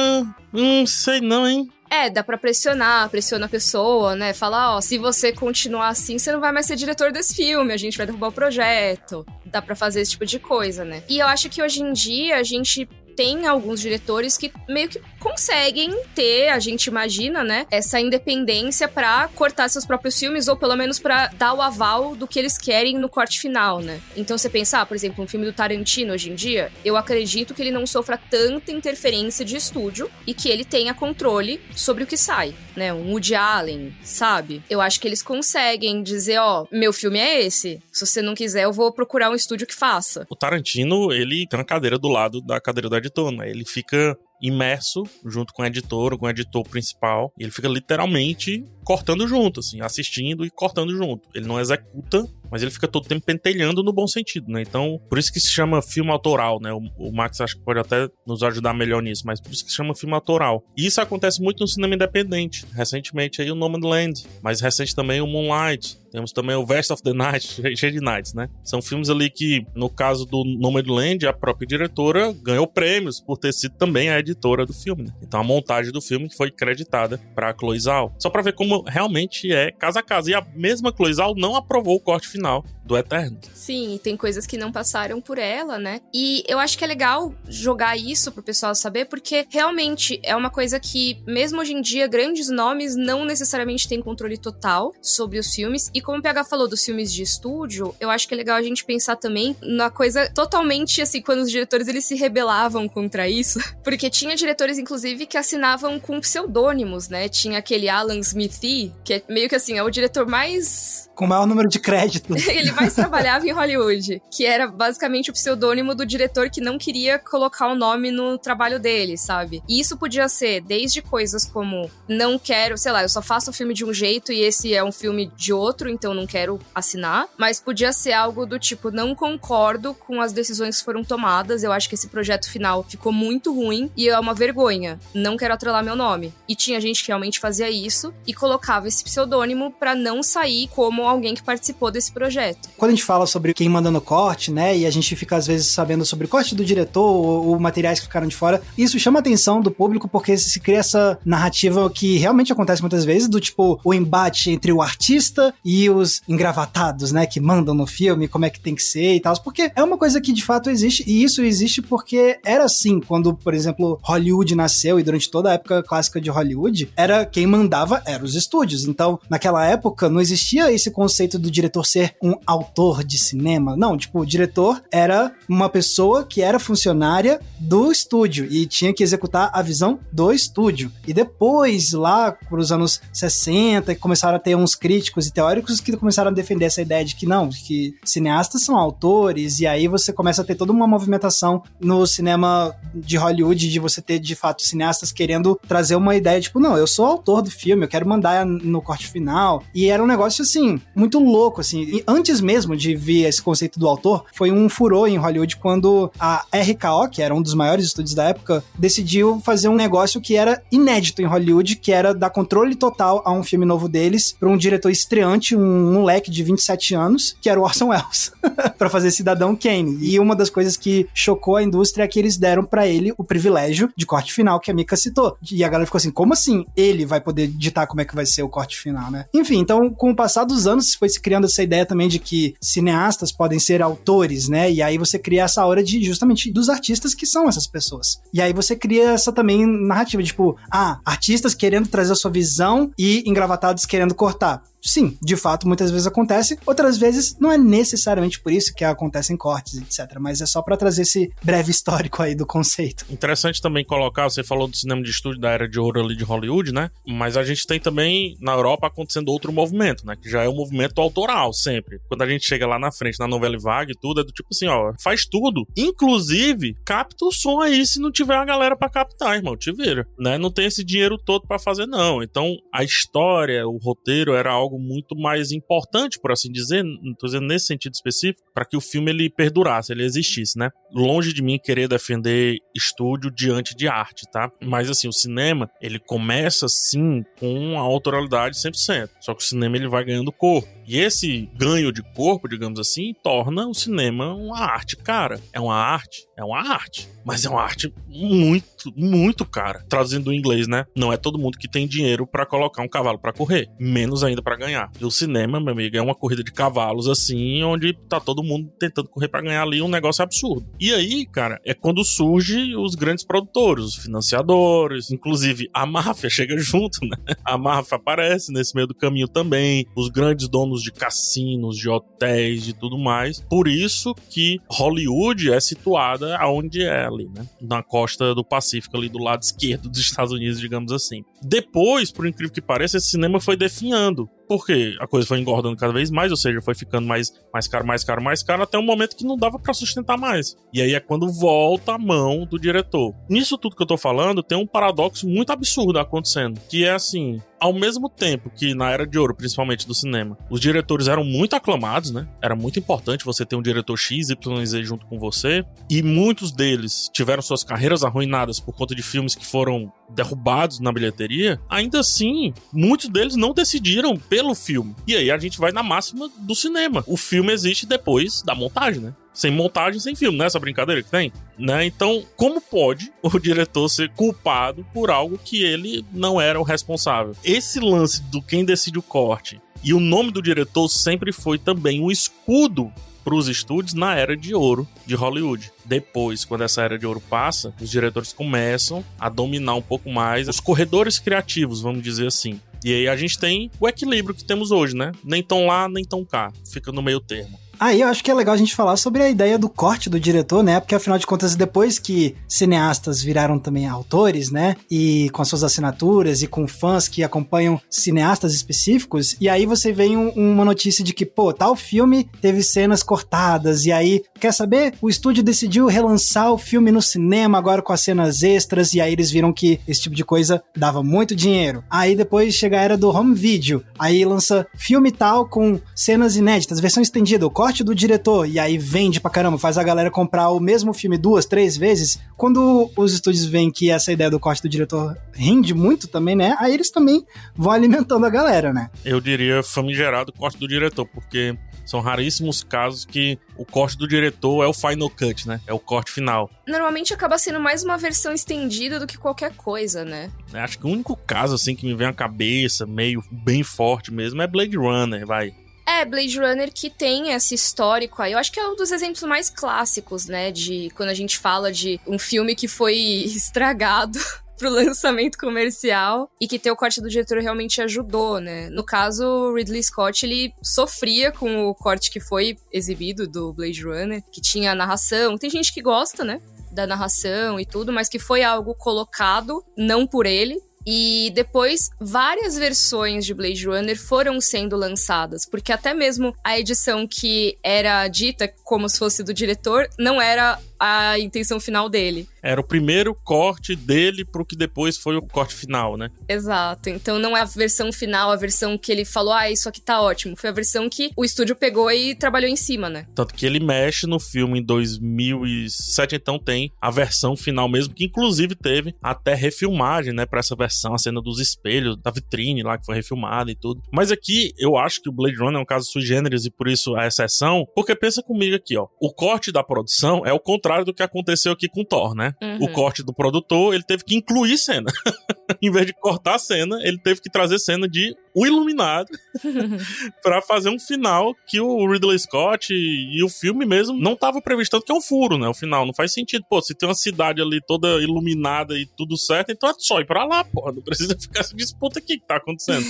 hum, sei não, hein? É, dá pra pressionar, pressiona a pessoa, né? Falar, ó, se você continuar assim, você não vai mais ser diretor desse filme, a gente vai derrubar o projeto. Dá pra fazer esse tipo de coisa, né? E eu acho que hoje em dia a gente tem alguns diretores que meio que conseguem ter, a gente imagina, né, essa independência para cortar seus próprios filmes ou pelo menos para dar o aval do que eles querem no corte final, né? Então você pensar, ah, por exemplo, um filme do Tarantino hoje em dia, eu acredito que ele não sofra tanta interferência de estúdio e que ele tenha controle sobre o que sai, né? Um Woody Allen, sabe? Eu acho que eles conseguem dizer, ó, oh, meu filme é esse. Se você não quiser, eu vou procurar um estúdio que faça. O Tarantino, ele tem uma cadeira do lado da cadeira do editor, né? Ele fica imerso junto com o editor, com o editor principal. Ele fica literalmente cortando junto, assim, assistindo e cortando junto. Ele não executa, mas ele fica todo tempo pentelhando no bom sentido, né? Então, por isso que se chama filme autoral, né? O, o Max acho que pode até nos ajudar melhor nisso, mas por isso que se chama filme autoral. E isso acontece muito no cinema independente. Recentemente aí o Nomadland, mas recente também o Moonlight. Temos também o Vest of the Night, de Nights, né? São filmes ali que, no caso do Nomadland, a própria diretora ganhou prêmios por ter sido também a editora do filme, né? Então a montagem do filme foi creditada para Chloe Zhao. Só para ver como realmente é casa a casa. E a mesma Chloe Zhao não aprovou o corte final do Eterno. Sim, e tem coisas que não passaram por ela, né? E eu acho que é legal jogar isso pro pessoal saber, porque realmente é uma coisa que, mesmo hoje em dia, grandes nomes não necessariamente têm controle total sobre os filmes. E como o PH falou dos filmes de estúdio, eu acho que é legal a gente pensar também na coisa totalmente assim, quando os diretores eles se rebelavam contra isso. Porque tinha diretores, inclusive, que assinavam com pseudônimos, né? Tinha aquele Alan Smithy, que é meio que assim, é o diretor mais. Com o maior número de crédito. Ele mais trabalhava em Hollywood, que era basicamente o pseudônimo do diretor que não queria colocar o nome no trabalho dele, sabe? E isso podia ser desde coisas como não quero, sei lá, eu só faço o filme de um jeito e esse é um filme de outro, então não quero assinar, mas podia ser algo do tipo não concordo com as decisões que foram tomadas, eu acho que esse projeto final ficou muito ruim e é uma vergonha, não quero atrelar meu nome. E tinha gente que realmente fazia isso e colocava esse pseudônimo para não sair como alguém que participou desse projeto. Quando a gente fala sobre quem manda no corte, né, e a gente fica às vezes sabendo sobre o corte do diretor ou, ou materiais que ficaram de fora, isso chama a atenção do público porque se cria essa narrativa que realmente acontece muitas vezes, do tipo o embate entre o artista e os engravatados, né, que mandam no filme, como é que tem que ser e tal, porque é uma coisa que de fato existe, e isso existe porque era assim quando, por exemplo, Hollywood nasceu e durante toda a época clássica de Hollywood, era quem mandava eram os estúdios. Então, naquela época não existia esse conceito do diretor ser um autor de cinema. Não, tipo, o diretor era uma pessoa que era funcionária do estúdio e tinha que executar a visão do estúdio. E depois, lá para os anos 60, começaram a ter uns críticos e teóricos que começaram a defender essa ideia de que não, que cineastas são autores, e aí você começa a ter toda uma movimentação no cinema de Hollywood de você ter de fato cineastas querendo trazer uma ideia, tipo, não, eu sou autor do filme, eu quero mandar no corte final. E era um negócio assim, muito louco, assim. E antes mesmo de ver esse conceito do autor, foi um furor em Hollywood quando a RKO, que era um dos maiores estúdios da época, decidiu fazer um negócio que era inédito em Hollywood, que era dar controle total a um filme novo deles para um diretor estreante, um moleque de 27 anos, que era o Orson Welles, para fazer Cidadão Kane. E uma das coisas que chocou a indústria é que eles deram para ele o privilégio de corte final que a Mika citou. E a galera ficou assim: como assim ele vai poder ditar como é que vai ser o corte final, né? Enfim, então, com o passar dos anos, foi se criando essa ideia também de que cineastas podem ser autores, né? E aí você cria essa hora de justamente dos artistas que são essas pessoas. E aí você cria essa também narrativa, tipo, ah, artistas querendo trazer a sua visão e engravatados querendo cortar sim, de fato, muitas vezes acontece. Outras vezes não é necessariamente por isso que acontecem cortes, etc. Mas é só para trazer esse breve histórico aí do conceito. Interessante também colocar, você falou do cinema de estúdio da era de ouro ali de Hollywood, né? Mas a gente tem também na Europa acontecendo outro movimento, né? Que já é o movimento autoral sempre. Quando a gente chega lá na frente, na novela vaga e tudo, é do tipo assim, ó, faz tudo. Inclusive, capta o som aí se não tiver a galera para captar, irmão. Te vira, né? Não tem esse dinheiro todo para fazer, não. Então, a história, o roteiro era algo algo muito mais importante, por assim dizer, não tô dizendo nesse sentido específico, para que o filme ele perdurasse, ele existisse, né? Longe de mim querer defender estúdio diante de arte, tá? Mas assim, o cinema, ele começa sim com a autoralidade 100%. Só que o cinema ele vai ganhando corpo. E esse ganho de corpo, digamos assim, torna o cinema uma arte cara. É uma arte, é uma arte, mas é uma arte muito, muito cara. Traduzindo do inglês, né? Não é todo mundo que tem dinheiro para colocar um cavalo para correr, menos ainda para ganhar. E o cinema, meu amigo, é uma corrida de cavalos assim, onde tá todo mundo tentando correr para ganhar ali um negócio absurdo. E aí, cara, é quando surge os grandes produtores, os financiadores, inclusive a máfia chega junto, né? A máfia aparece nesse meio do caminho também, os grandes donos de cassinos, de hotéis, de tudo mais. Por isso que Hollywood é situada aonde é ali, né? Na costa do Pacífico, ali do lado esquerdo dos Estados Unidos, digamos assim. Depois, por incrível que pareça, esse cinema foi definhando porque a coisa foi engordando cada vez mais, ou seja, foi ficando mais, mais caro, mais caro, mais caro, até um momento que não dava para sustentar mais. E aí é quando volta a mão do diretor. Nisso tudo que eu tô falando, tem um paradoxo muito absurdo acontecendo, que é assim, ao mesmo tempo que na era de ouro, principalmente do cinema, os diretores eram muito aclamados, né? Era muito importante você ter um diretor X, Y, Z junto com você, e muitos deles tiveram suas carreiras arruinadas por conta de filmes que foram derrubados na bilheteria. Ainda assim, muitos deles não decidiram pelo filme. E aí a gente vai na máxima do cinema. O filme existe depois da montagem, né? sem montagem, sem filme, né? Essa brincadeira que tem, né? Então, como pode o diretor ser culpado por algo que ele não era o responsável? Esse lance do quem decide o corte e o nome do diretor sempre foi também um escudo para os estúdios na era de ouro de Hollywood. Depois, quando essa era de ouro passa, os diretores começam a dominar um pouco mais os corredores criativos, vamos dizer assim. E aí a gente tem o equilíbrio que temos hoje, né? Nem tão lá, nem tão cá. Fica no meio termo. Aí eu acho que é legal a gente falar sobre a ideia do corte do diretor, né? Porque afinal de contas, depois que cineastas viraram também autores, né? E com as suas assinaturas e com fãs que acompanham cineastas específicos, e aí você vem um, uma notícia de que, pô, tal filme teve cenas cortadas, e aí, quer saber? O estúdio decidiu relançar o filme no cinema agora com as cenas extras, e aí eles viram que esse tipo de coisa dava muito dinheiro. Aí depois chega a era do home video, aí lança filme tal com cenas inéditas, versão estendida, o corte corte do diretor, e aí vende pra caramba, faz a galera comprar o mesmo filme duas, três vezes. Quando os estúdios veem que essa ideia do corte do diretor rende muito também, né? Aí eles também vão alimentando a galera, né? Eu diria famigerado corte do diretor, porque são raríssimos casos que o corte do diretor é o final cut, né? É o corte final. Normalmente acaba sendo mais uma versão estendida do que qualquer coisa, né? Acho que o único caso, assim, que me vem à cabeça, meio bem forte mesmo, é Blade Runner, vai. É, Blade Runner que tem esse histórico aí. Eu acho que é um dos exemplos mais clássicos, né? De quando a gente fala de um filme que foi estragado pro lançamento comercial e que ter o corte do diretor realmente ajudou, né? No caso, Ridley Scott, ele sofria com o corte que foi exibido do Blade Runner, que tinha narração. Tem gente que gosta, né? Da narração e tudo, mas que foi algo colocado não por ele, e depois, várias versões de Blade Runner foram sendo lançadas, porque até mesmo a edição que era dita como se fosse do diretor não era a intenção final dele. Era o primeiro corte dele pro que depois foi o corte final, né? Exato. Então não é a versão final, a versão que ele falou, ah, isso aqui tá ótimo. Foi a versão que o estúdio pegou e trabalhou em cima, né? Tanto que ele mexe no filme em 2007, então tem a versão final mesmo, que inclusive teve até refilmagem, né, pra essa versão, a cena dos espelhos, da vitrine lá que foi refilmada e tudo. Mas aqui eu acho que o Blade Runner é um caso sui generis e por isso a exceção, porque pensa comigo aqui, ó. O corte da produção é o contrário do que aconteceu aqui com Thor, né? Uhum. O corte do produtor, ele teve que incluir cena. em vez de cortar a cena, ele teve que trazer cena de o Iluminado para fazer um final que o Ridley Scott e, e o filme mesmo não tava previsto, que é um furo, né? O final não faz sentido. Pô, se tem uma cidade ali toda iluminada e tudo certo, então é só ir pra lá, pô. Não precisa ficar essa disputa aqui que tá acontecendo.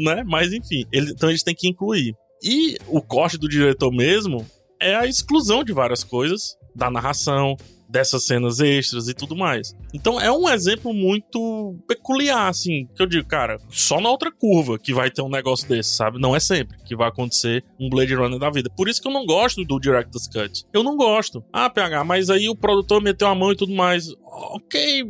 né? Mas enfim, ele, então eles têm que incluir. E o corte do diretor mesmo é a exclusão de várias coisas da narração, dessas cenas extras e tudo mais. Então é um exemplo muito peculiar, assim, que eu digo, cara, só na outra curva que vai ter um negócio desse, sabe? Não é sempre que vai acontecer um Blade Runner da vida. Por isso que eu não gosto do Director's Cut. Eu não gosto. Ah, PH, mas aí o produtor meteu a mão e tudo mais. Ok.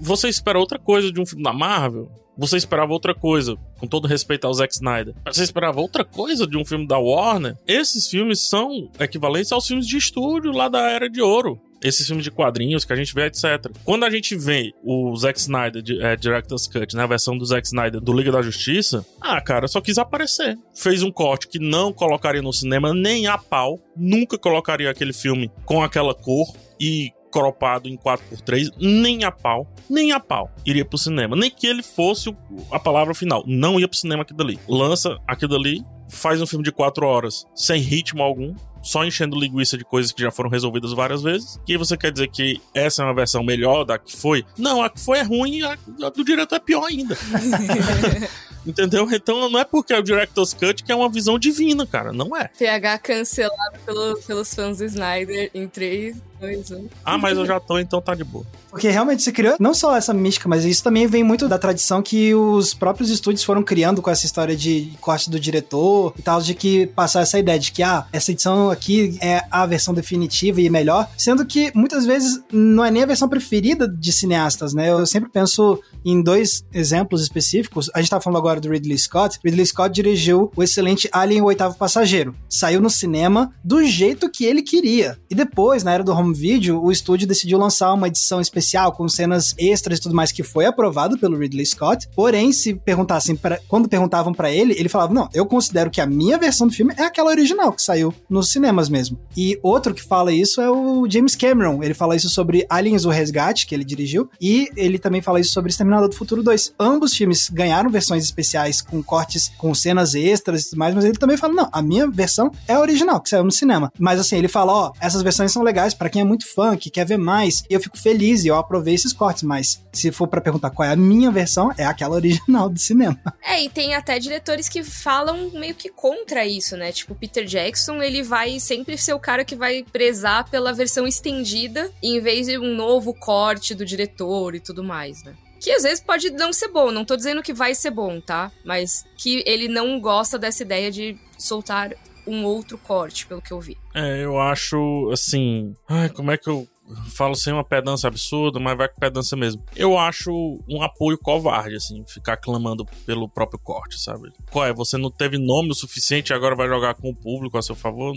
Você espera outra coisa de um filme da Marvel? Você esperava outra coisa, com todo respeito ao Zack Snyder. Você esperava outra coisa de um filme da Warner? Esses filmes são equivalentes aos filmes de estúdio lá da Era de Ouro esses filmes de quadrinhos que a gente vê, etc. Quando a gente vê o Zack Snyder, é, Director's Cut, né, a versão do Zack Snyder do Liga da Justiça, ah, cara, só quis aparecer. Fez um corte que não colocaria no cinema nem a pau, nunca colocaria aquele filme com aquela cor e cropado em 4x3, nem a pau, nem a pau iria pro cinema. Nem que ele fosse a palavra final. Não ia pro cinema aquilo dali. Lança aquilo dali, faz um filme de 4 horas sem ritmo algum, só enchendo linguiça de coisas que já foram resolvidas várias vezes. E você quer dizer que essa é uma versão melhor da que foi? Não, a que foi é ruim e a, do diretor é pior ainda. Entendeu? Então não é porque é o Director's Cut que é uma visão divina, cara. Não é. PH cancelado pelo, pelos fãs do Snyder em 3, 2, 1. Ah, mas eu já tô, então tá de boa. Porque realmente se criou não só essa mística, mas isso também vem muito da tradição que os próprios estúdios foram criando com essa história de corte do diretor e tal, de que passar essa ideia de que, ah, essa edição aqui é a versão definitiva e melhor, sendo que muitas vezes não é nem a versão preferida de cineastas, né? Eu sempre penso em dois exemplos específicos. A gente tá falando agora do Ridley Scott. Ridley Scott dirigiu o excelente Alien o Oitavo Passageiro. Saiu no cinema do jeito que ele queria. E depois, na era do home video, o estúdio decidiu lançar uma edição especial, com cenas extras e tudo mais, que foi aprovado pelo Ridley Scott. Porém, se perguntassem, quando perguntavam para ele, ele falava: Não, eu considero que a minha versão do filme é aquela original, que saiu nos cinemas mesmo. E outro que fala isso é o James Cameron. Ele fala isso sobre Aliens o Resgate, que ele dirigiu, e ele também fala isso sobre Exterminador do Futuro 2. Ambos filmes ganharam versões especiais com cortes, com cenas extras e tudo mais, mas ele também fala: Não, a minha versão é a original, que saiu no cinema. Mas assim, ele fala: Ó, essas versões são legais para quem é muito fã, que quer ver mais. E eu fico feliz e eu aprovei esses cortes, mas se for para perguntar qual é a minha versão, é aquela original do cinema. É, e tem até diretores que falam meio que contra isso, né? Tipo, Peter Jackson, ele vai sempre ser o cara que vai prezar pela versão estendida em vez de um novo corte do diretor e tudo mais, né? Que às vezes pode não ser bom, não tô dizendo que vai ser bom, tá? Mas que ele não gosta dessa ideia de soltar um outro corte, pelo que eu vi. É, eu acho assim. Ai, como é que eu falo sem uma pedância absurda, mas vai com pedância mesmo. Eu acho um apoio covarde, assim, ficar clamando pelo próprio corte, sabe? Qual é? Você não teve nome o suficiente e agora vai jogar com o público a seu favor?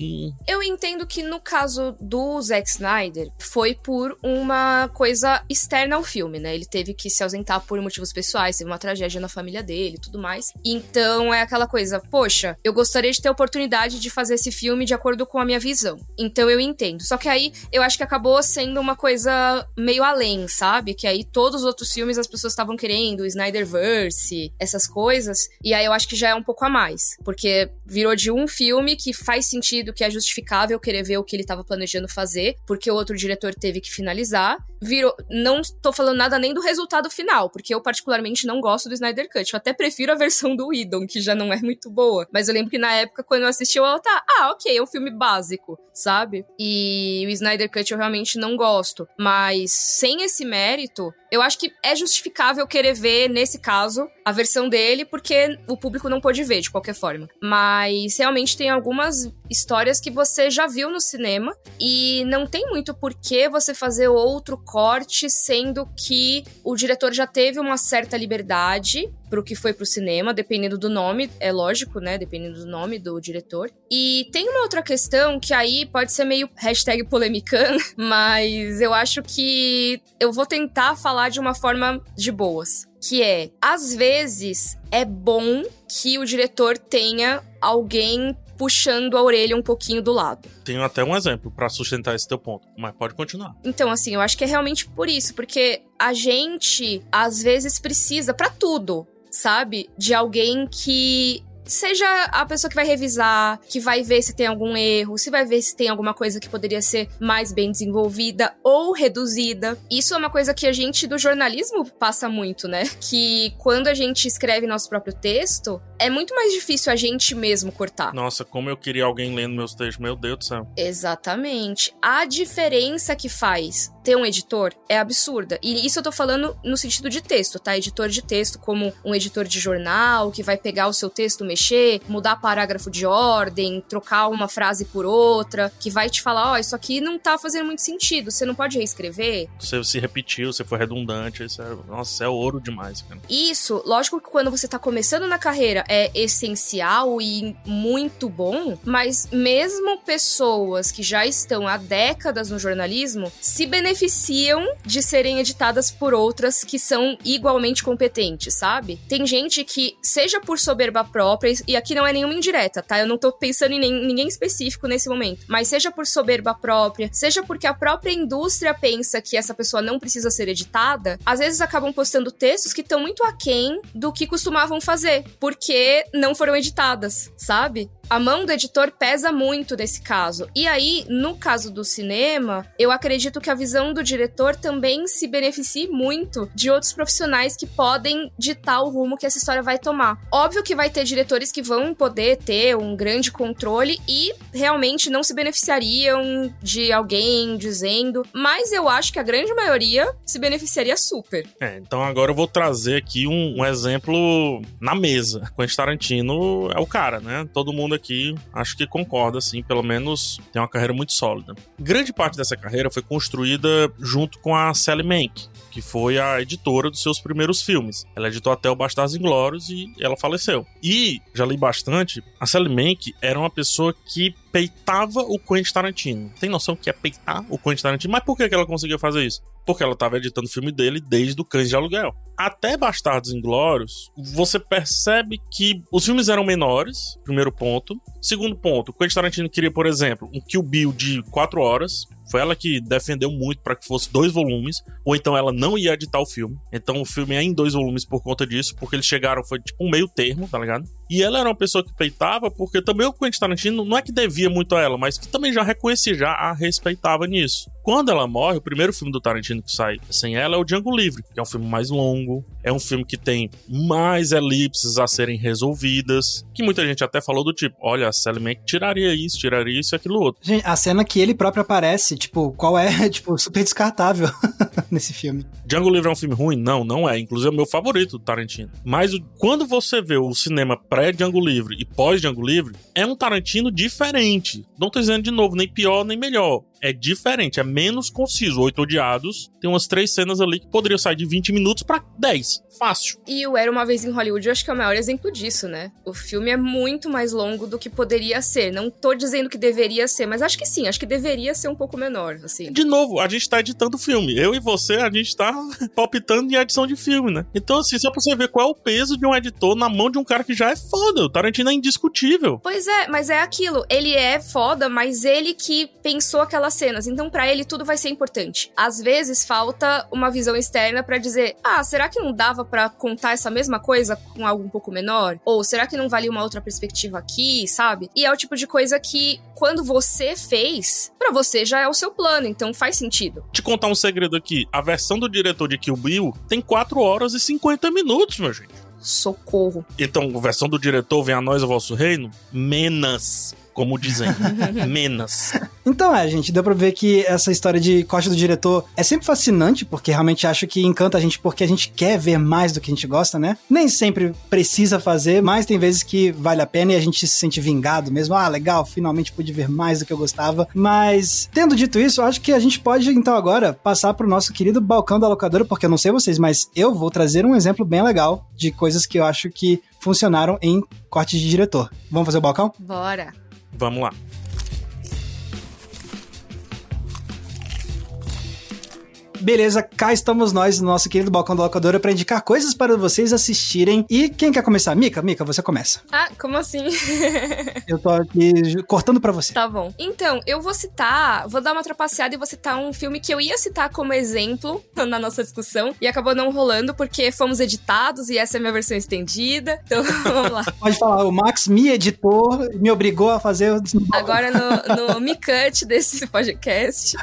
Eu entendo que no caso do Zack Snyder, foi por uma coisa externa ao filme, né? Ele teve que se ausentar por motivos pessoais, teve uma tragédia na família dele e tudo mais. Então é aquela coisa, poxa, eu gostaria de ter a oportunidade de fazer esse filme de acordo com a minha visão. Então eu entendo. Só que aí eu acho que acabou sendo sendo uma coisa meio além, sabe? Que aí todos os outros filmes as pessoas estavam querendo, Snyderverse, essas coisas. E aí eu acho que já é um pouco a mais. Porque virou de um filme que faz sentido, que é justificável querer ver o que ele estava planejando fazer, porque o outro diretor teve que finalizar. Virou. Não tô falando nada nem do resultado final, porque eu particularmente não gosto do Snyder Cut. Eu até prefiro a versão do Idon, que já não é muito boa. Mas eu lembro que na época, quando eu assisti, eu tá, ah, ok, é um filme básico, sabe? E o Snyder Cut eu realmente não gosto. Mas sem esse mérito, Eu acho que é justificável querer ver, nesse caso, a versão dele, porque o público não pôde ver, de qualquer forma. Mas realmente tem algumas histórias que você já viu no cinema e não tem muito por que você fazer outro corte, sendo que o diretor já teve uma certa liberdade pro que foi pro cinema, dependendo do nome, é lógico, né? Dependendo do nome do diretor. E tem uma outra questão que aí pode ser meio hashtag polemican, mas eu acho que eu vou tentar falar de uma forma de boas. Que é, às vezes, é bom que o diretor tenha alguém puxando a orelha um pouquinho do lado. Tenho até um exemplo para sustentar esse teu ponto, mas pode continuar. Então, assim, eu acho que é realmente por isso, porque a gente às vezes precisa para tudo sabe? De alguém que seja a pessoa que vai revisar, que vai ver se tem algum erro, se vai ver se tem alguma coisa que poderia ser mais bem desenvolvida ou reduzida. Isso é uma coisa que a gente do jornalismo passa muito, né? Que quando a gente escreve nosso próprio texto, é muito mais difícil a gente mesmo cortar. Nossa, como eu queria alguém lendo meus textos, meu Deus do céu. Exatamente. A diferença que faz ter um editor é absurda. E isso eu tô falando no sentido de texto, tá? Editor de texto, como um editor de jornal, que vai pegar o seu texto, mexer, mudar parágrafo de ordem, trocar uma frase por outra, que vai te falar: ó, oh, isso aqui não tá fazendo muito sentido, você não pode reescrever. Você se repetiu, você foi redundante, isso é, nossa, é ouro demais, cara. Isso, lógico que quando você tá começando na carreira é essencial e muito bom, mas mesmo pessoas que já estão há décadas no jornalismo se beneficiam de serem editadas por outras que são igualmente competentes, sabe? Tem gente que, seja por soberba própria, e aqui não é nenhuma indireta, tá? Eu não tô pensando em ninguém específico nesse momento, mas seja por soberba própria, seja porque a própria indústria pensa que essa pessoa não precisa ser editada, às vezes acabam postando textos que estão muito aquém do que costumavam fazer, porque não foram editadas, sabe? A mão do editor pesa muito nesse caso. E aí, no caso do cinema, eu acredito que a visão do diretor também se beneficie muito de outros profissionais que podem ditar o rumo que essa história vai tomar. Óbvio que vai ter diretores que vão poder ter um grande controle e realmente não se beneficiariam de alguém dizendo, mas eu acho que a grande maioria se beneficiaria super. É, então agora eu vou trazer aqui um, um exemplo na mesa. Quentin Tarantino é o cara, né? Todo mundo mundo aqui acho que concorda, assim, pelo menos tem uma carreira muito sólida. Grande parte dessa carreira foi construída junto com a Sally Mank, que foi a editora dos seus primeiros filmes. Ela editou até o Bastardos Inglórios e ela faleceu. E, já li bastante, a Sally Mank era uma pessoa que peitava o Quentin Tarantino. Tem noção que é peitar o Quentin Tarantino? Mas por que ela conseguia fazer isso? Porque ela estava editando o filme dele desde o Cães de Aluguel. Até Bastardos Inglórios, você percebe que os filmes eram menores, primeiro ponto. Segundo ponto, Quentin Tarantino queria, por exemplo, um Kill Bill de 4 horas, foi ela que defendeu muito para que fosse dois volumes, ou então ela não ia editar o filme. Então o filme é em dois volumes por conta disso, porque eles chegaram, foi tipo um meio termo, tá ligado? E ela era uma pessoa que peitava, porque também o Quentin Tarantino não é que devia muito a ela, mas que também já reconhecia, já a respeitava nisso. Quando ela morre, o primeiro filme do Tarantino que sai sem ela é o Django Livre, que é um filme mais longo, é um filme que tem mais elipses a serem resolvidas, que muita gente até falou do tipo, olha, a Sally Mank tiraria isso, tiraria isso e aquilo outro. Gente, a cena que ele próprio aparece, tipo, qual é, tipo, super descartável nesse filme. Django Livre é um filme ruim? Não, não é. Inclusive é o meu favorito do Tarantino. Mas quando você vê o cinema pré-Django Livre e pós-Django Livre, é um Tarantino diferente. Não tô dizendo de novo, nem pior nem melhor é diferente, é menos conciso. Oito Odiados tem umas três cenas ali que poderiam sair de 20 minutos para 10. Fácil. E o Era Uma Vez em Hollywood eu acho que é o maior exemplo disso, né? O filme é muito mais longo do que poderia ser. Não tô dizendo que deveria ser, mas acho que sim, acho que deveria ser um pouco menor, assim. De novo, a gente tá editando filme. Eu e você, a gente tá palpitando em edição de filme, né? Então, assim, só pra você ver qual é o peso de um editor na mão de um cara que já é foda. O Tarantino é indiscutível. Pois é, mas é aquilo. Ele é foda, mas ele que pensou aquela cenas. Então, para ele, tudo vai ser importante. Às vezes, falta uma visão externa para dizer: ah, será que não dava para contar essa mesma coisa com algo um pouco menor? Ou será que não valia uma outra perspectiva aqui, sabe? E é o tipo de coisa que, quando você fez, para você já é o seu plano, então faz sentido. Te contar um segredo aqui: a versão do diretor de Kill Bill tem 4 horas e 50 minutos, meu gente. Socorro. Então, versão do diretor Vem a Nós o Vosso Reino, menos como dizem. Menos. Então é, gente, deu pra ver que essa história de corte do diretor é sempre fascinante, porque realmente acho que encanta a gente porque a gente quer ver mais do que a gente gosta, né? Nem sempre precisa fazer, mas tem vezes que vale a pena e a gente se sente vingado mesmo. Ah, legal, finalmente pude ver mais do que eu gostava. Mas, tendo dito isso, acho que a gente pode, então, agora passar pro nosso querido balcão da locadora, porque eu não sei vocês, mas eu vou trazer um exemplo bem legal de coisas que eu acho que funcionaram em corte de diretor. Vamos fazer o balcão? Bora. Vamos lá. Beleza, cá estamos nós no nosso querido balcão da locadora para indicar coisas para vocês assistirem. E quem quer começar? Mica, Mica, você começa. Ah, como assim? eu tô aqui cortando para você. Tá bom. Então, eu vou citar, vou dar uma trapaceada e vou citar um filme que eu ia citar como exemplo na nossa discussão e acabou não rolando porque fomos editados e essa é a minha versão estendida. Então, vamos lá. Pode falar, o Max me editou, me obrigou a fazer o Agora no, no Me Cut desse podcast.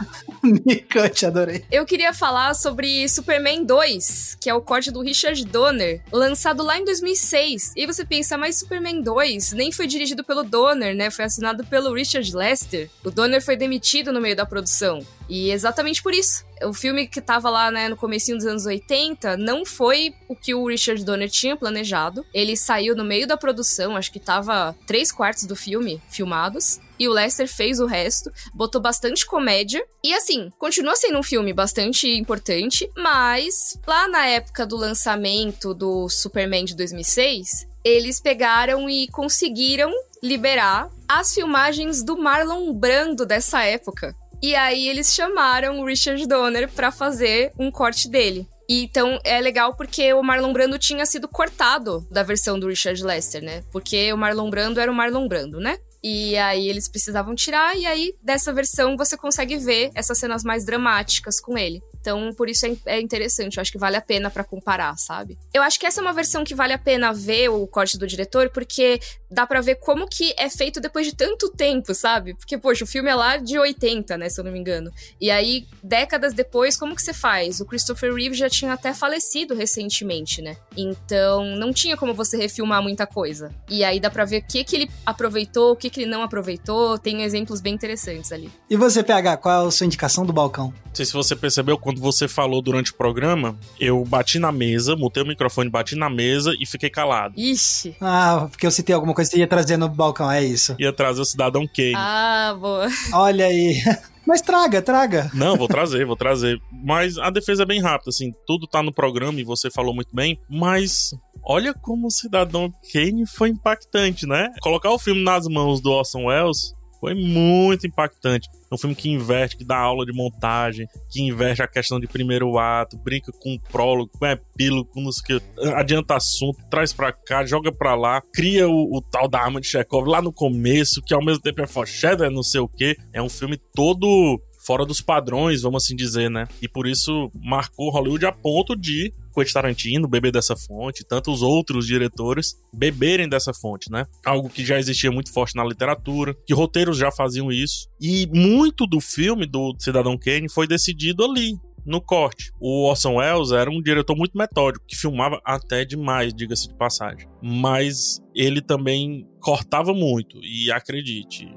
me Cut, adorei. Eu queria queria falar sobre Superman 2, que é o corte do Richard Donner, lançado lá em 2006. E você pensa, mas Superman 2 nem foi dirigido pelo Donner, né? Foi assinado pelo Richard Lester. O Donner foi demitido no meio da produção. E exatamente por isso. O filme que tava lá, né, no comecinho dos anos 80, não foi o que o Richard Donner tinha planejado. Ele saiu no meio da produção, acho que tava três quartos do filme filmados. E o Lester fez o resto, botou bastante comédia. E assim, continua sendo um filme bastante importante, mas lá na época do lançamento do Superman de 2006, eles pegaram e conseguiram liberar as filmagens do Marlon Brando dessa época. E aí eles chamaram o Richard Donner para fazer um corte dele. E, então é legal porque o Marlon Brando tinha sido cortado da versão do Richard Lester, né? Porque o Marlon Brando era o Marlon Brando, né? E aí eles precisavam tirar, e aí dessa versão você consegue ver essas cenas mais dramáticas com ele. Então, por isso é, é interessante. Eu acho que vale a pena para comparar, sabe? Eu acho que essa é uma versão que vale a pena ver o corte do diretor, porque dá para ver como que é feito depois de tanto tempo, sabe? Porque, poxa, o filme é lá de 80, né? Se eu não me engano. E aí, décadas depois, como que você faz? O Christopher Reeve já tinha até falecido recentemente, né? Então, não tinha como você refilmar muita coisa. E aí dá pra ver o que, que ele aproveitou, o que, que ele não aproveitou. Tem exemplos bem interessantes ali. E você, PH, qual é a sua indicação do balcão? Não sei se você percebeu, quando você falou durante o programa, eu bati na mesa, mutei o microfone, bati na mesa e fiquei calado. Ixi. Ah, porque eu citei alguma coisa que você ia trazer no balcão, é isso. Ia trazer o Cidadão Kane. Ah, boa. Olha aí. Mas traga, traga. Não, vou trazer, vou trazer. Mas a defesa é bem rápida, assim, tudo tá no programa e você falou muito bem, mas olha como o Cidadão Kane foi impactante, né? Colocar o filme nas mãos do Orson Welles foi muito impactante. É um filme que inverte, que dá aula de montagem, que inverte a questão de primeiro ato, brinca com prólogo, com epílogo, com o que, adianta assunto, traz pra cá, joga pra lá, cria o, o tal da arma de Chekhov lá no começo, que ao mesmo tempo é fochedo, não sei o que. É um filme todo fora dos padrões, vamos assim dizer, né? E por isso marcou Hollywood a ponto de Quentin Tarantino beber dessa fonte, tantos outros diretores beberem dessa fonte, né? Algo que já existia muito forte na literatura, que roteiros já faziam isso. E muito do filme do Cidadão Kane foi decidido ali, no corte. O Orson Welles era um diretor muito metódico, que filmava até demais, diga-se de passagem. Mas ele também cortava muito, e acredite,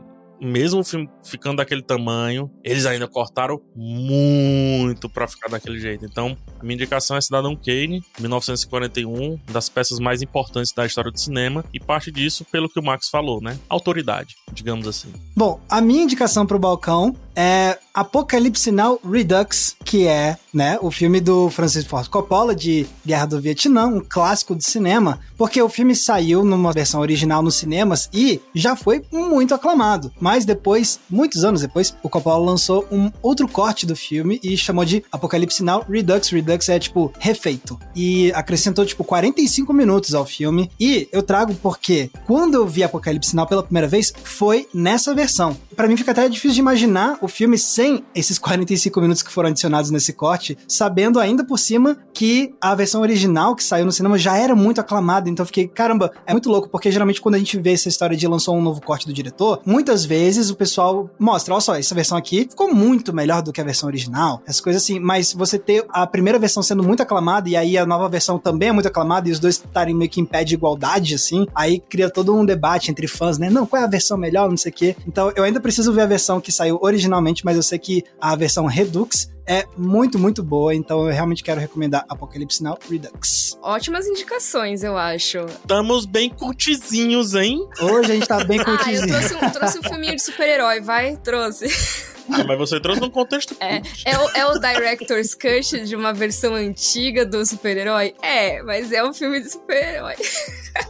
mesmo o filme ficando daquele tamanho, eles ainda cortaram muito para ficar daquele jeito. Então, a minha indicação é Cidadão Kane, 1941, das peças mais importantes da história do cinema, e parte disso pelo que o Max falou, né? Autoridade, digamos assim. Bom, a minha indicação pro balcão é Apocalipse Now Redux, que é, né, o filme do Francis Ford Coppola de Guerra do Vietnã, um clássico do cinema, porque o filme saiu numa versão original nos cinemas e já foi muito aclamado. Mas depois, muitos anos depois, o Coppola lançou um outro corte do filme e chamou de Apocalipse Now Redux. Redux é tipo refeito. E acrescentou tipo 45 minutos ao filme. E eu trago porque quando eu vi Apocalipse Now pela primeira vez, foi nessa versão. Para mim fica até difícil de imaginar o filme sem esses 45 minutos que foram adicionados nesse corte, sabendo ainda por cima que a versão original que saiu no cinema já era muito aclamada, então eu fiquei, caramba, é muito louco, porque geralmente quando a gente vê essa história de lançou um novo corte do diretor, muitas vezes o pessoal mostra, olha só, essa versão aqui ficou muito melhor do que a versão original, essas coisas assim, mas você ter a primeira versão sendo muito aclamada e aí a nova versão também é muito aclamada e os dois estarem meio que em pé de igualdade, assim, aí cria todo um debate entre fãs, né? Não, qual é a versão melhor, não sei o quê. Então eu ainda preciso ver a versão que saiu originalmente, mas eu sei que a versão Redux é muito, muito boa, então eu realmente quero recomendar Apocalipse Now Redux. Ótimas indicações, eu acho. Estamos bem curtizinhos, hein? Hoje a gente tá bem curtizinho. ah, eu trouxe um, trouxe um filminho de super-herói, vai, trouxe. Ah, mas você trouxe num contexto. É, é, o, é o Director's Cut de uma versão antiga do super-herói? É, mas é um filme de super-herói.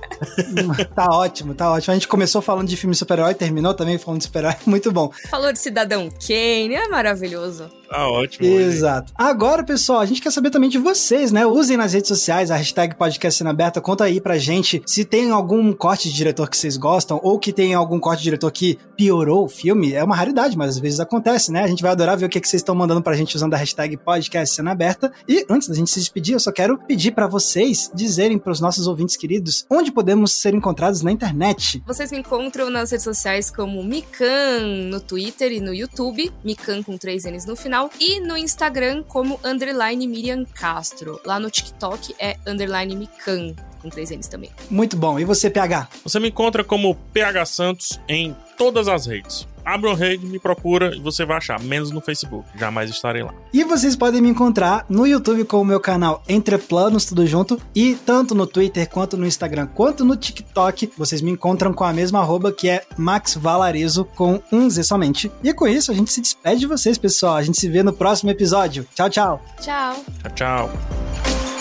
tá ótimo, tá ótimo. A gente começou falando de filme super-herói, terminou também falando de super-herói. Muito bom. Falou de Cidadão Kane, é maravilhoso. Tá ótimo. Exato. Agora, pessoal, a gente quer saber também de vocês, né? Usem nas redes sociais a hashtag podcast cena aberta. Conta aí pra gente se tem algum corte de diretor que vocês gostam ou que tem algum corte de diretor que piorou o filme. É uma raridade, mas às vezes acontece, né? A gente vai adorar ver o que, que vocês estão mandando pra gente usando a hashtag podcast cena aberta. E antes da gente se despedir, eu só quero pedir para vocês dizerem pros nossos ouvintes queridos onde podemos ser encontrados na internet. Vocês me encontram nas redes sociais como Mikan no Twitter e no YouTube, Mikan com três N's no final e no Instagram como underline Miriam Castro. Lá no TikTok é underline Mikan, com três N's também. Muito bom. E você, PH? Você me encontra como PH Santos em todas as redes. Abra uma rede, me procura e você vai achar, menos no Facebook. Jamais estarei lá. E vocês podem me encontrar no YouTube com o meu canal Entre Planos, tudo junto. E tanto no Twitter, quanto no Instagram, quanto no TikTok, vocês me encontram com a mesma arroba que é Max Valarezo, com um Z somente. E com isso, a gente se despede de vocês, pessoal. A gente se vê no próximo episódio. Tchau, tchau. Tchau. Tchau, tchau.